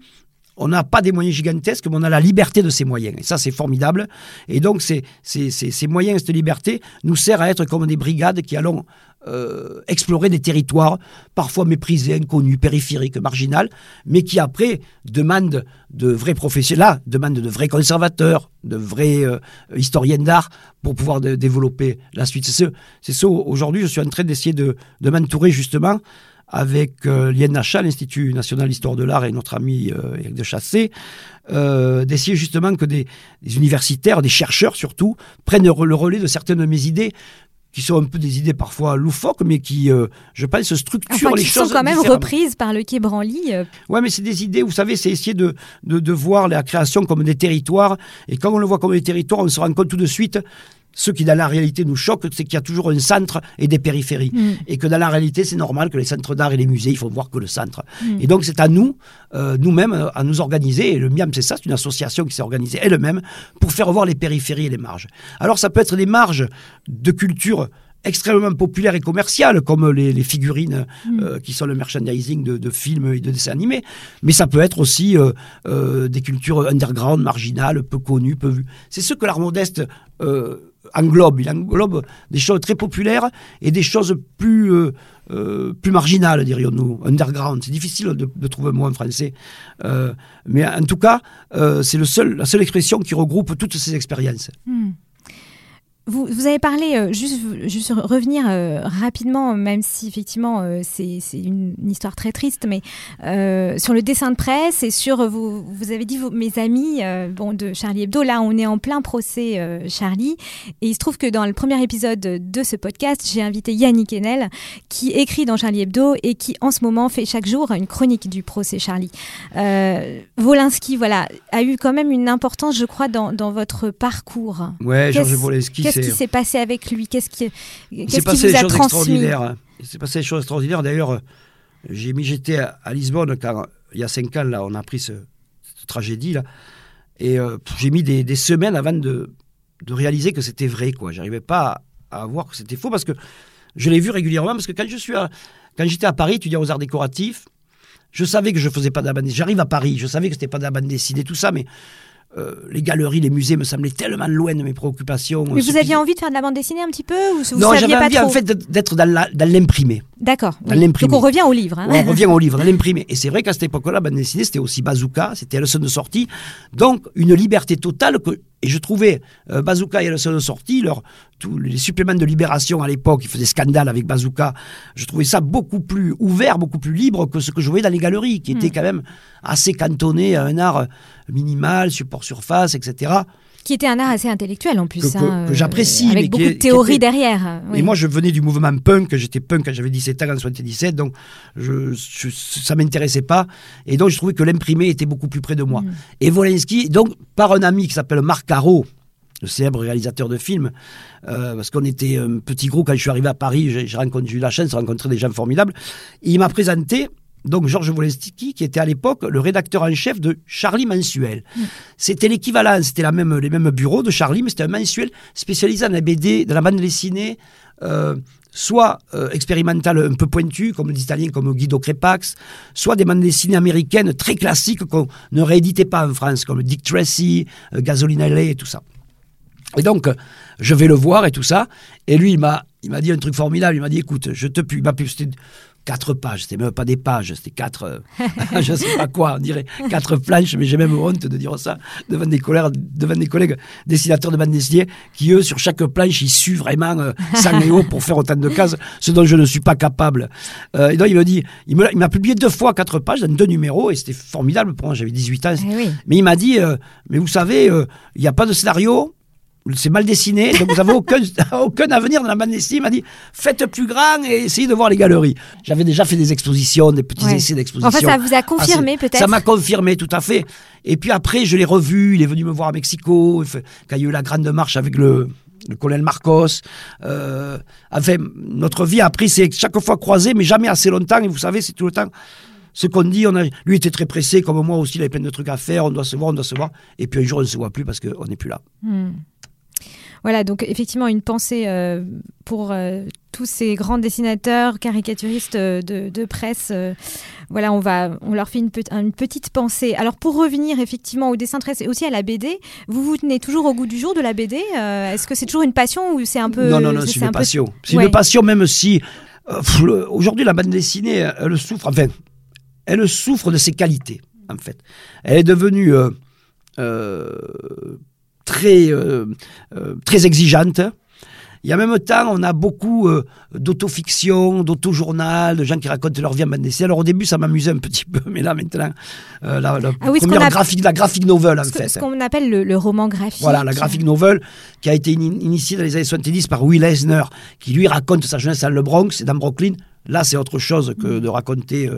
on n'a pas des moyens gigantesques, mais on a la liberté de ces moyens. Et ça, c'est formidable. Et donc, ces, ces moyens, cette liberté, nous sert à être comme des brigades qui allons euh, explorer des territoires parfois méprisés, inconnus, périphériques, marginaux, mais qui après demandent de vrais professionnels, demandent de vrais conservateurs, de vrais euh, d'art pour pouvoir développer la suite. C'est ce, c'est ce aujourd'hui, je suis en train d'essayer de, de m'entourer justement avec euh, l'INHA, l'Institut national d'histoire de l'art et notre ami euh, Eric de Chassé, euh, d'essayer justement que des, des universitaires, des chercheurs surtout, prennent le relais de certaines de mes idées qui sont un peu des idées parfois loufoques, mais qui, euh, je pense, structurent Enfin, les qui choses sont quand même reprises par le Quai Branly. euh, Ouais, mais c'est des idées, vous savez, c'est essayer de, de, de voir la création comme des territoires. Et quand on le voit comme des territoires, on se rend compte tout de suite, ce qui dans la réalité nous choque, c'est qu'il y a toujours un centre et des périphéries. Mm. Et que dans la réalité, c'est normal que les centres d'art et les musées, il faut voir que le centre. Mm. Et donc, c'est à nous, euh, nous-mêmes, euh, à nous organiser. Et le MIAM, c'est ça, c'est une association qui s'est organisée elle-même pour faire voir les périphéries et les marges. Alors, ça peut être des marges de culture extrêmement populaires et commerciales, comme les, les figurines Mm. euh, qui sont le merchandising de, de films et de dessins animés. Mais ça peut être aussi euh, euh, des cultures underground, marginales, peu connues, peu vues. C'est ce que l'art modeste euh, englobe. Il englobe des choses très populaires et des choses plus, euh, euh, plus marginales, dirions-nous, underground. C'est difficile de, trouver un mot en français. Euh, mais en tout cas, c'est seul, la seule expression qui regroupe toutes ces expériences. Hmm. Vous, vous avez parlé, euh, juste, juste revenir euh, rapidement, même si effectivement euh, c'est une, une histoire très triste, mais euh, sur le dessin de presse et sur, vous, vous avez dit, mes amis bon, de Charlie Hebdo, là on est en plein procès Charlie, et il se trouve que dans le premier épisode de ce podcast, j'ai invité Yannick Enel, qui écrit dans Charlie Hebdo et qui en ce moment fait chaque jour une chronique du procès Charlie. Wolinski, voilà, a eu quand même une importance, je crois, dans, dans votre parcours. Ouais, Georges Wolinski, Qu'est-ce qui s'est passé avec lui Qu'est-ce qui, qu'est-ce s'est qui passé vous des a choses transmis extraordinaires. hein. Il s'est passé des choses extraordinaires. D'ailleurs, euh, j'ai mis, j'étais à, à Lisbonne quand, il y a cinq ans, là, on a appris ce- cette tragédie là, et euh, j'ai mis des, des semaines avant de, de réaliser que c'était vrai. Quoi, j'arrivais pas à, à voir que c'était faux parce que je l'ai vu régulièrement. Parce que quand je suis, à- quand j'étais à Paris, étudiant aux arts décoratifs, je savais que je faisais pas de la bande dessinée. J'arrive à Paris, je savais que c'était pas de la bande dessinée, tout ça, mais euh, les galeries, les musées me semblaient tellement loin de mes préoccupations. Mais vous qui- aviez envie de faire de la bande dessinée un petit peu ou vous non, j'avais envie trop en fait d'être- dans l'imprimé. D'accord. oui. Donc on revient au livre. hein. On revient au livre, dans (laughs) l'imprimé. Et c'est vrai qu'à cette époque-là, la bande dessinée, c'était aussi Bazooka, c'était leçon de sortie. Donc, une liberté totale. Que, et je trouvais euh, Bazooka et leçon de sortie, leur, tous les suppléments de libération à l'époque, ils faisaient scandale avec Bazooka. Je trouvais ça beaucoup plus ouvert, beaucoup plus libre que ce que je voyais dans les galeries, qui étaient quand même assez cantonnés à un art minimal, support surface, etc. Qui était un art assez intellectuel en plus. Que- que- hein, que euh, j'apprécie, mais Avec beaucoup est- de était- derrière. oui. Et moi, je venais du mouvement punk, j'étais punk quand j'avais 17 ans en 77, donc je, je, ça m'intéressait pas. Et donc, je trouvais que l'imprimé était beaucoup plus près de moi. Mm. Et Wolinski, donc, par un ami qui s'appelle Marc Caro, le célèbre réalisateur de films, euh, parce qu'on était un petit groupe quand je suis arrivé à Paris, j'ai j'ai rencontré- j'ai eu la chance de rencontrer des gens formidables, et il m'a présenté donc Georges Wolinski, qui était à l'époque le rédacteur en chef de Charlie Mensuel. C'était l'équivalent, c'était la même, les mêmes bureaux de Charlie, mais c'était un mensuel spécialisé dans la BD, dans la bande dessinée, euh, soit euh, expérimentale un peu pointue, comme les Italiens, comme Guido Crepax, soit des bandes dessinées américaines très classiques qu'on ne rééditait pas en France, comme Dick Tracy, euh, Gasoline Alley et tout ça. Et donc, je vais le voir et tout ça. Et lui, il m'a, il m'a dit un truc formidable. Il m'a dit, écoute, je te pue. Il m'a quatre pages, c'était même pas des pages, c'était quatre, euh, (laughs) (laughs) je sais pas quoi, on dirait quatre planches, mais j'ai même honte de dire ça devant des collègues, devant des collègues dessinateurs de bande dessinée qui eux sur chaque planche ils suent vraiment euh, sang et eau pour faire autant de cases, ce dont je ne suis pas capable. Euh, et donc il me dit, il m'a publié deux fois quatre pages dans deux numéros et c'était formidable pour moi, j'avais 18 ans. Eh mais il m'a dit, mais vous savez, il n'y a pas de scénario, c'est mal dessiné, donc vous n'avez aucun, (laughs) aucun avenir dans la bande dessinée. Il m'a dit faites plus grand et essayez de voir les galeries. J'avais déjà fait des expositions, des petits essais d'exposition. Enfin, ça vous a confirmé peut-être Ça m'a confirmé, tout à fait. Et puis après, je l'ai revu, il est venu me voir à Mexico, quand il y a eu la grande marche avec le, le colonel Marcos. Euh, enfin, notre vie après, c'est chaque fois croisé, mais jamais assez longtemps. Et vous savez, c'est tout le temps ce qu'on dit. On a, lui était très pressé, comme moi aussi, il avait plein de trucs à faire. On doit se voir, on doit se voir. Et puis un jour, on ne se voit plus parce qu'on n'est plus là. Hmm. Voilà, donc effectivement, une pensée euh, pour euh, tous ces grands dessinateurs, caricaturistes euh, de, presse. voilà, on, va, on leur fait une, une, petite pensée. Alors, pour revenir effectivement au dessin de presse et aussi à la BD, vous vous tenez toujours au goût du jour de la BD Est-ce que c'est toujours une passion ou c'est un peu. Non, non, non, c'est une passion. C'est une passion, même si. Aujourd'hui, la bande dessinée, elle souffre, enfin, elle souffre de ses qualités, en fait. Elle est devenue très, euh, euh, très exigeante. Y a même temps, on a beaucoup euh, d'autofiction, d'autojournal, de gens qui racontent leur vie en bande dessinée. Alors au début, ça m'amusait un petit peu, (laughs) mais là maintenant, la, ah première graphique, la graphique novel en ce fait. Ce qu'on appelle le, roman graphique. Voilà, la graphique novel qui a été initiée dans les années 70 par Will Eisner, qui lui raconte sa jeunesse dans le Bronx et dans Brooklyn. Là, c'est autre chose que de raconter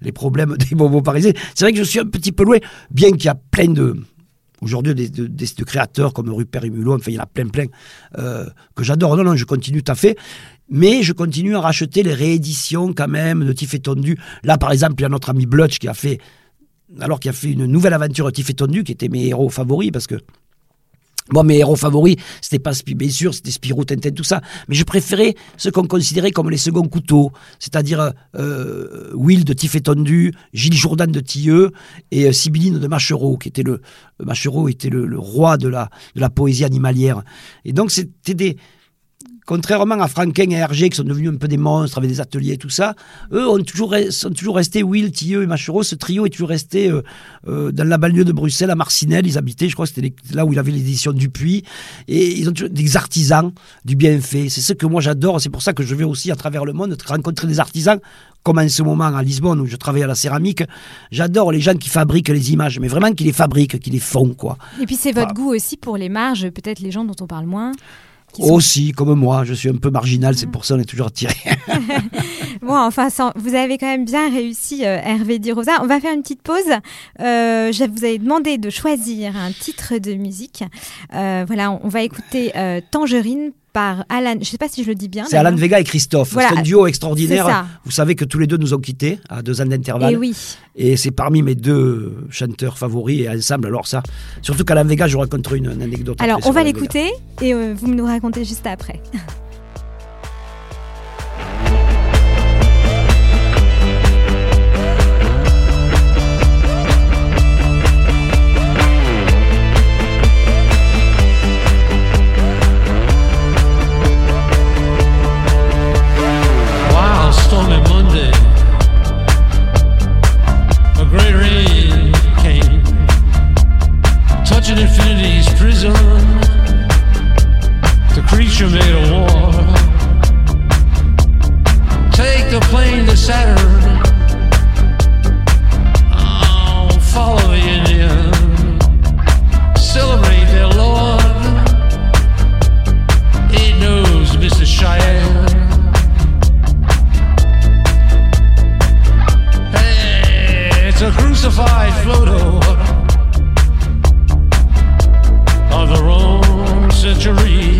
les problèmes (laughs) des bobos parisiens. C'est vrai que je suis un petit peu loin, bien qu'il y a plein de, Aujourd'hui, des, créateurs comme Rupert et Mulot, enfin, il y en a plein, plein, euh, que j'adore. Non, non, je continue tout à fait. Mais je continue à racheter les rééditions, quand même, de Tiff et Tondu. Là, par exemple, il y a notre ami Blutch qui a fait, alors qui a fait une nouvelle aventure Tiff et Tondu, qui était mes héros favoris, parce que moi, mes héros favoris, c'était pas bien sûr, c'était Spirou, Tintin, tout ça. Mais je préférais ceux qu'on considérait comme les seconds couteaux, c'est-à-dire euh, Will de Tiff Tondu, Gilles Jourdan de Tilleux et euh, Sibylline de Machereau, qui était le Machereau était le, roi de la de la poésie animalière. Et donc c'était des contrairement à Franquin et Hergé, qui sont devenus un peu des monstres avec des ateliers et tout ça, eux ont toujours, sont toujours restés, Will, Tilleux et Machereau, ce trio est toujours resté euh, euh, dans la banlieue de Bruxelles, à Marcinelle, ils habitaient, je crois que c'était là où il avait l'édition Dupuis, et ils ont toujours des artisans du bienfait. C'est ce que moi j'adore, c'est pour ça que je vais aussi à travers le monde rencontrer des artisans, comme en ce moment à Lisbonne où je travaille à la céramique. J'adore les gens qui fabriquent les images, mais vraiment qui les fabriquent, qui les font, quoi. Et puis c'est votre goût aussi pour les marges, peut-être les gens dont on parle moins. Aussi, comme moi, je suis un peu marginal, c'est pour ça qu'on est toujours attiré. (laughs) bon, enfin, vous avez quand même bien réussi, euh, Hervé Di Rosa. On va faire une petite pause. Euh, je vous avais demandé de choisir un titre de musique. Euh, voilà, on, va écouter Tangerine par Alan, je ne sais pas si je le dis bien. C'est Alan Vega et Christophe. C'est un duo extraordinaire. Vous savez que tous les deux nous ont quittés à deux ans d'intervalle. Et oui. Et c'est parmi mes deux chanteurs favoris et ensemble. Alors ça, surtout qu'Alan Vega, je raconterai une, anecdote. Alors on va l'écouter et euh, vous nous racontez juste après. (laughs) crucified photo of the wrong century.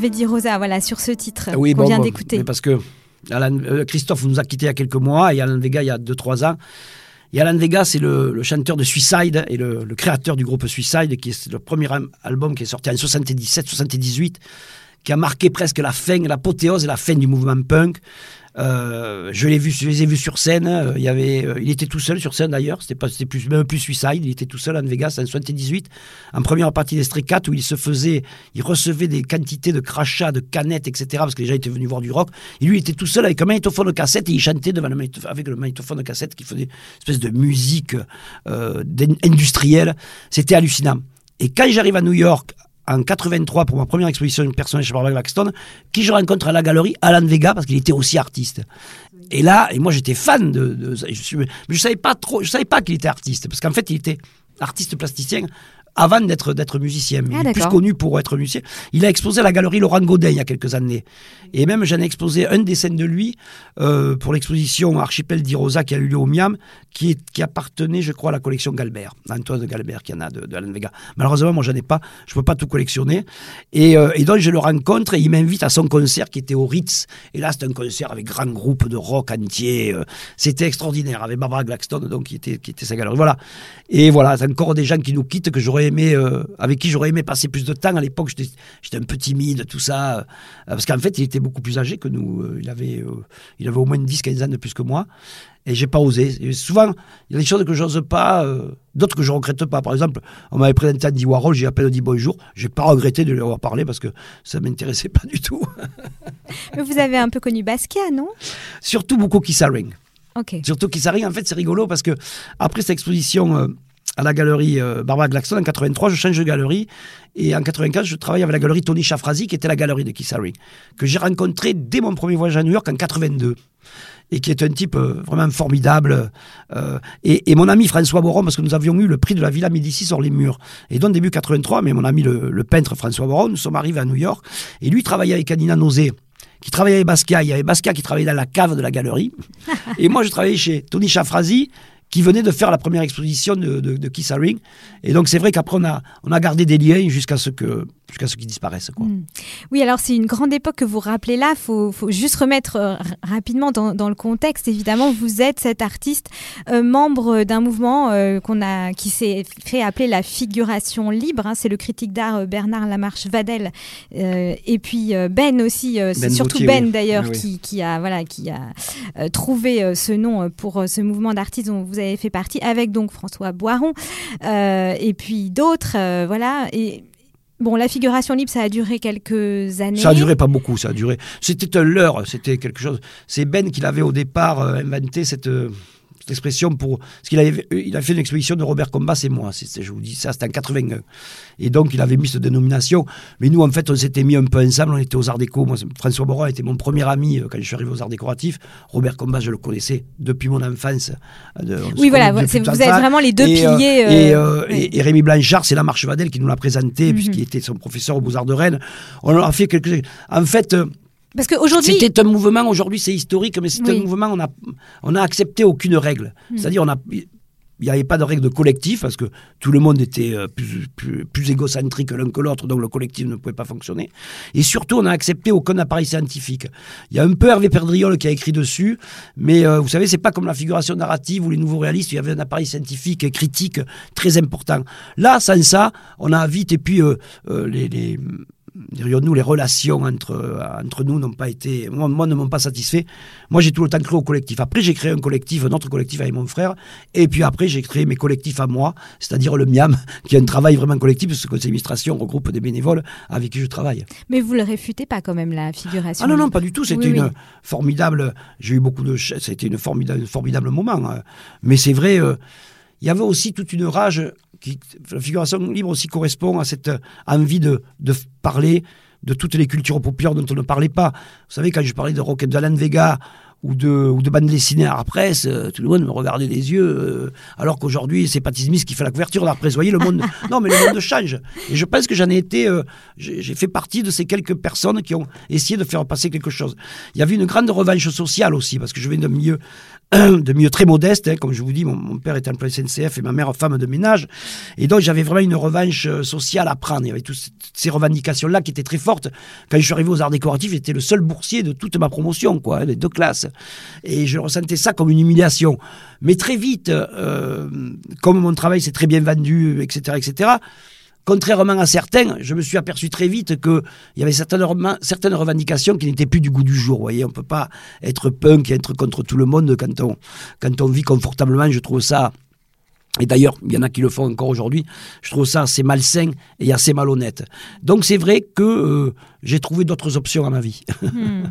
Hervé Di Rosa, voilà, sur ce titre oui, qu'on bon, vient d'écouter. Parce que Alan, euh, Christophe nous a quittés il y a quelques mois et Alan Vega il y a 2-3 ans. Et Alan Vega, c'est le, le, chanteur de Suicide et le, le, créateur du groupe Suicide, qui est le premier album qui est sorti en 77-78, qui a marqué presque la fin, l'apothéose et la fin du mouvement punk. Euh, je l'ai vu, je les ai vus sur scène. Euh, il y avait, euh, il était tout seul sur scène d'ailleurs. C'était pas, c'était plus même plus Suicide. Il était tout seul en Vegas en 78, en première partie des Stray Cats où il se faisait, il recevait des quantités de crachats, de canettes, etc. Parce que les gens étaient venus voir du rock. Et lui, il était tout seul avec un magnétophone de cassette et il chantait devant le avec le magnétophone de cassette qui faisait une espèce de musique industrielle. C'était hallucinant. Et quand j'arrive à New York en 83 pour ma première exposition personnelle chez Barbara Blackstone, qui je rencontre à la galerie Alan Vega parce qu'il était aussi artiste. Et là, et moi j'étais fan de, je, suis, je savais pas trop, je savais pas qu'il était artiste parce qu'en fait il était artiste plasticien avant d'être d'être musicien. Il ah, est plus connu pour être musicien. Il a exposé à la galerie Laurent Godin il y a quelques années. Et même j'en ai exposé un dessin de lui euh, pour l'exposition Archipel d'Irosa qui a eu lieu au Miam, qui, est, qui appartenait, je crois, à la collection Galbert, Antoine de Galbert, qui en a de, de Alain Vega. Malheureusement, moi, j'en ai pas. Je peux pas tout collectionner. Et, euh, et donc, je le rencontre et il m'invite à son concert qui était au Ritz. Et là, c'était un concert avec grand groupe de rock entier. Euh, C'était extraordinaire avec Barbara Glackstone, donc qui était, qui était sa galerie. Voilà. Et voilà, c'est encore des gens qui nous quittent que j'aurais aimé, euh, avec qui j'aurais aimé passer plus de temps. À l'époque, j'étais un peu timide, tout ça. Euh, parce qu'en fait, il était beaucoup plus âgé que nous. Euh, il avait, il avait au moins 10-15 ans de plus que moi. Et j'ai pas osé. Et souvent, il y a des choses que j'ose pas, d'autres que je regrette pas. Par exemple, on m'avait présenté Andy Warhol, j'ai à peine dit bonjour. J'ai pas regretté de lui avoir parlé parce que ça m'intéressait (laughs) pas du tout. Mais vous avez un peu connu Basquiat, non? Surtout beaucoup Kiss Haring. Okay. Surtout Kiss Haring, en fait, c'est rigolo parce que après cette exposition. À la galerie euh, Barbara Glaxton en 83, je change de galerie et en 95, je travaille avec la galerie Tony Chafrazi qui était la galerie de Kiss Haring que j'ai rencontré dès mon premier voyage à New York en 82 et qui est un type euh, vraiment formidable. Euh, et, et, mon ami François Boron, parce que nous avions eu le prix de la Villa Médicis sur les murs. Et donc, début 83, mais mon ami le, le peintre François Boron, nous sommes arrivés à New York, et lui travaillait avec Anina Nosé qui travaillait avec Basquiat. Il y avait Basquiat qui travaillait dans la cave de la galerie. (laughs) et moi, je travaillais chez Tony Chafrazi, qui venait de faire la première exposition de, de, de. Et donc, c'est vrai qu'après, on a, on a gardé des liens jusqu'à ce que jusqu'à ce qu'ils disparaissent. Quoi. Mmh. Oui, alors c'est une grande époque que vous rappelez là. Il faut, faut, juste remettre euh, rapidement dans, dans, le contexte. Évidemment, vous êtes cet artiste euh, membre d'un mouvement euh, qu'on a, qui s'est fait appeler la figuration libre. Hein. C'est le critique d'art Bernard Lamarche Vadel et puis Ben aussi. c'est ben surtout Ben oui. d'ailleurs oui. qui, qui, a, voilà, qui a trouvé ce nom pour ce mouvement d'artistes dont vous avez fait partie, avec donc François Boiron et puis d'autres. voilà. Et Bon, la figuration libre, ça a duré quelques années. Ça a duré pas beaucoup, ça a duré. C'était un leurre, c'était quelque chose. C'est Ben qui l'avait au départ euh, inventé cette, euh, cette expression pour. Parce qu'il avait, il a fait une exposition de Robert Combas et moi. C'est, je vous dis ça, c'était en 81. Et donc, il avait mis cette dénomination. Mais nous, en fait, on s'était mis un peu ensemble. On était aux Arts Déco. Moi, François Boron était mon premier ami euh, quand je suis arrivé aux Arts Décoratifs. Robert Combas, je le connaissais depuis mon enfance. Euh, De, Oui, voilà, vous enfant. vraiment les deux et, euh, piliers. euh, et, euh, ouais. et- et Rémi Blanchard, c'est la Marche Vadel qui nous l'a présenté, Mhm. puisqu'il était son professeur aux Beaux-Arts de Rennes. On a fait quelque En fait, Parce qu'aujourd'hui, c'était un mouvement, aujourd'hui c'est historique, mais c'est Oui. un mouvement, on a, on a accepté aucune règle. Mhm. C'est-à-dire, on a. Il n'y avait pas de règle de collectif parce que tout le monde était euh, plus, plus, plus égocentrique l'un que l'autre, donc le collectif ne pouvait pas fonctionner. Et surtout, on n'a accepté aucun appareil scientifique. Il y a un peu Hervé Perdriol qui a écrit dessus, mais euh, vous savez, c'est pas comme la figuration narrative ou les nouveaux réalistes, il y avait un appareil scientifique et critique très important. Là, sans ça, on a vite, et puis euh, euh, les, les dirions-nous, les relations entre, entre nous n'ont pas été, moi, moi, ne m'ont pas satisfait. Moi, j'ai tout le temps cru au collectif. Après, j'ai créé un collectif, un autre collectif avec mon frère, et puis après, j'ai créé mes collectifs à moi, c'est-à-dire le MIAM, (laughs) qui est un travail vraiment collectif, parce que le conseil d'administration regroupe des bénévoles avec qui je travaille. mais vous le réfutez pas quand même la figuration. Ah non, non, pas du tout. C'était Oui, une oui. formidable. J'ai eu beaucoup de. C'était une formidable, un formidable moment. hein. Mais c'est vrai, euh, il y avait aussi toute une rage. Qui, la figuration libre aussi correspond à cette envie de, parler de toutes les cultures populaires dont on ne parlait pas. Vous savez, quand je parlais de Rocket d'Alan Vega ou de, ou de bande dessinée à la presse, euh, tout le monde me regardait des yeux, euh, alors qu'aujourd'hui, c'est Patty Smith qui fait la couverture de la presse. Vous voyez, le monde, (laughs) non, mais le monde change. Et je pense que j'en ai été, euh, j'ai j'ai fait partie de ces quelques personnes qui ont essayé de faire passer quelque chose. Il y avait une grande revanche sociale aussi, parce que je viens d'un milieu (clears throat) de milieu très modeste. hein. Comme je vous dis, mon, père était employé SNCF et ma mère femme de ménage. Et donc, j'avais vraiment une revanche euh, sociale à prendre. Il y avait toutes ces revendications-là qui étaient très fortes. Quand je suis arrivé aux arts décoratifs, j'étais le seul boursier de toute ma promotion, quoi, hein, les deux classes. Et je ressentais ça comme une humiliation. Mais très vite, euh, comme mon travail s'est très bien vendu, etc., etc., contrairement à certains, je me suis aperçu très vite qu'il y avait certaines, revendications qui n'étaient plus du goût du jour. Vous voyez, on ne peut pas être punk et être contre tout le monde quand on, quand on vit confortablement. Je trouve ça. Et d'ailleurs, il y en a qui le font encore aujourd'hui. Je trouve ça assez malsain et assez malhonnête. Donc c'est vrai que euh, j'ai trouvé d'autres options à ma vie. Hmm.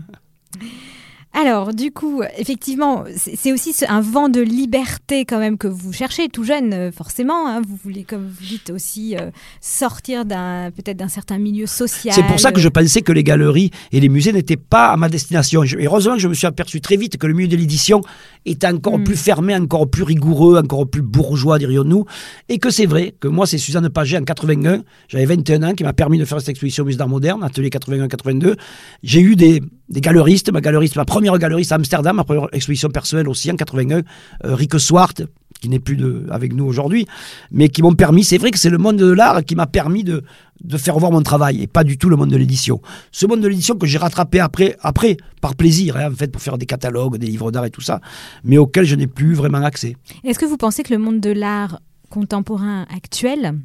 (laughs) Alors, du coup, effectivement, c'est aussi un vent de liberté quand même que vous cherchez, tout jeune, euh, forcément. hein. vous voulez, comme vous dites, aussi euh, sortir d'un peut-être d'un certain milieu social. C'est pour ça que je pensais que les galeries et les musées n'étaient pas à ma destination. Et heureusement que je me suis aperçu très vite que le milieu de l'édition était encore Mm. plus fermé, encore plus rigoureux, encore plus bourgeois, dirions-nous. Et que c'est vrai que moi, c'est Suzanne Paget en 81, j'avais 21 ans, qui m'a permis de faire cette exposition au Musée d'Art Moderne, atelier 81-82. J'ai eu des, des galeristes, ma galeriste, ma première galeriste à Amsterdam, ma première exposition personnelle aussi en 81, euh, Rieke Swart, qui n'est plus avec nous aujourd'hui, mais qui m'ont permis, c'est vrai que c'est le monde de l'art qui m'a permis de, de faire voir mon travail et pas du tout le monde de l'édition. Ce monde de l'édition que j'ai rattrapé après, après par plaisir, hein, en fait, pour faire des catalogues, des livres d'art et tout ça, mais auquel je n'ai plus vraiment accès. Est-ce que vous pensez que le monde de l'art contemporain actuel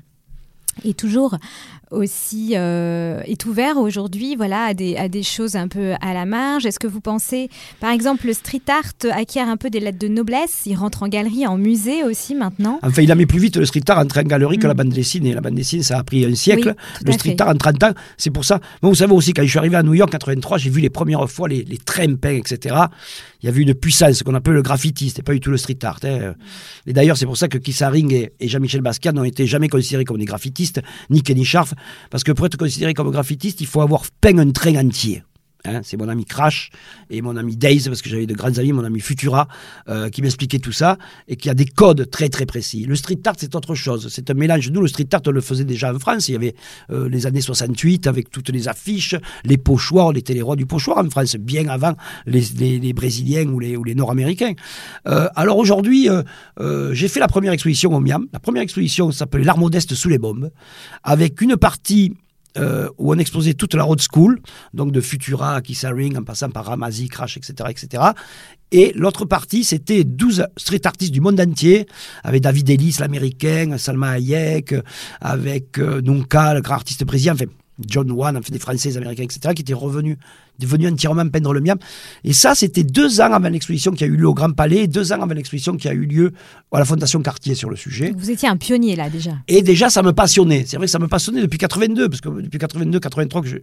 est toujours aussi euh, est ouvert aujourd'hui voilà à des, à des choses un peu à la marge Est-ce que vous pensez par exemple le street art acquiert un peu des lettres de noblesse? Il rentre en galerie, en musée aussi maintenant? Enfin, il a mis plus vite le street art entre en galerie que Mm. la bande dessinée. La bande dessinée, ça a pris un siècle. Oui, le street fait. art en 30 ans, c'est pour ça. Moi, vous savez aussi, quand je suis arrivé à New York en 83, j'ai vu les premières fois les, les trains peints, etc. Il y avait une puissance, ce qu'on appelle le graffiti. C'était pas du tout le street art. hein. Et d'ailleurs, c'est pour ça que et, et Jean-Michel Basquiat n'ont été jamais considérés comme des graffitistes, ni Kenny Scharf. Parce que pour être considéré comme graffitiste, il faut avoir peint un train entier. Hein, c'est mon ami Crash et mon ami Daze, parce que j'avais de grands amis, mon ami Futura, euh, qui m'expliquait tout ça et qui a des codes très très précis. Le street art, c'est autre chose. C'est un mélange. Nous, le street art, on le faisait déjà en France. Il y avait euh, les années 68 avec toutes les affiches, les pochoirs, on était les rois du pochoir en France, bien avant les, les- les Brésiliens ou les, ou les Nord-Américains. Euh, alors aujourd'hui, euh, euh, j'ai fait la première exposition au Miam. La première exposition s'appelait L'art modeste sous les bombes, avec une partie euh, où on exposait toute la road school, donc de Futura à Keith Haring, en passant par Ramazi, Crash, etc., etc. Et l'autre partie, c'était 12 street artistes du monde entier, avec David Ellis, l'américain, Salma Hayek, avec euh, Nunca, le grand artiste brésilien, enfin, John Wan, enfin, des Français, Américains, etc., qui étaient revenus, devenus entièrement peindre le Miam. Et ça, c'était deux ans avant l'exposition qui a eu lieu au Grand Palais, deux ans avant l'exposition qui a eu lieu à la Fondation Cartier sur le sujet. Vous étiez un pionnier là déjà. Et déjà, ça me passionnait. C'est vrai que ça me passionnait depuis 82, parce que depuis 82, 83, que je,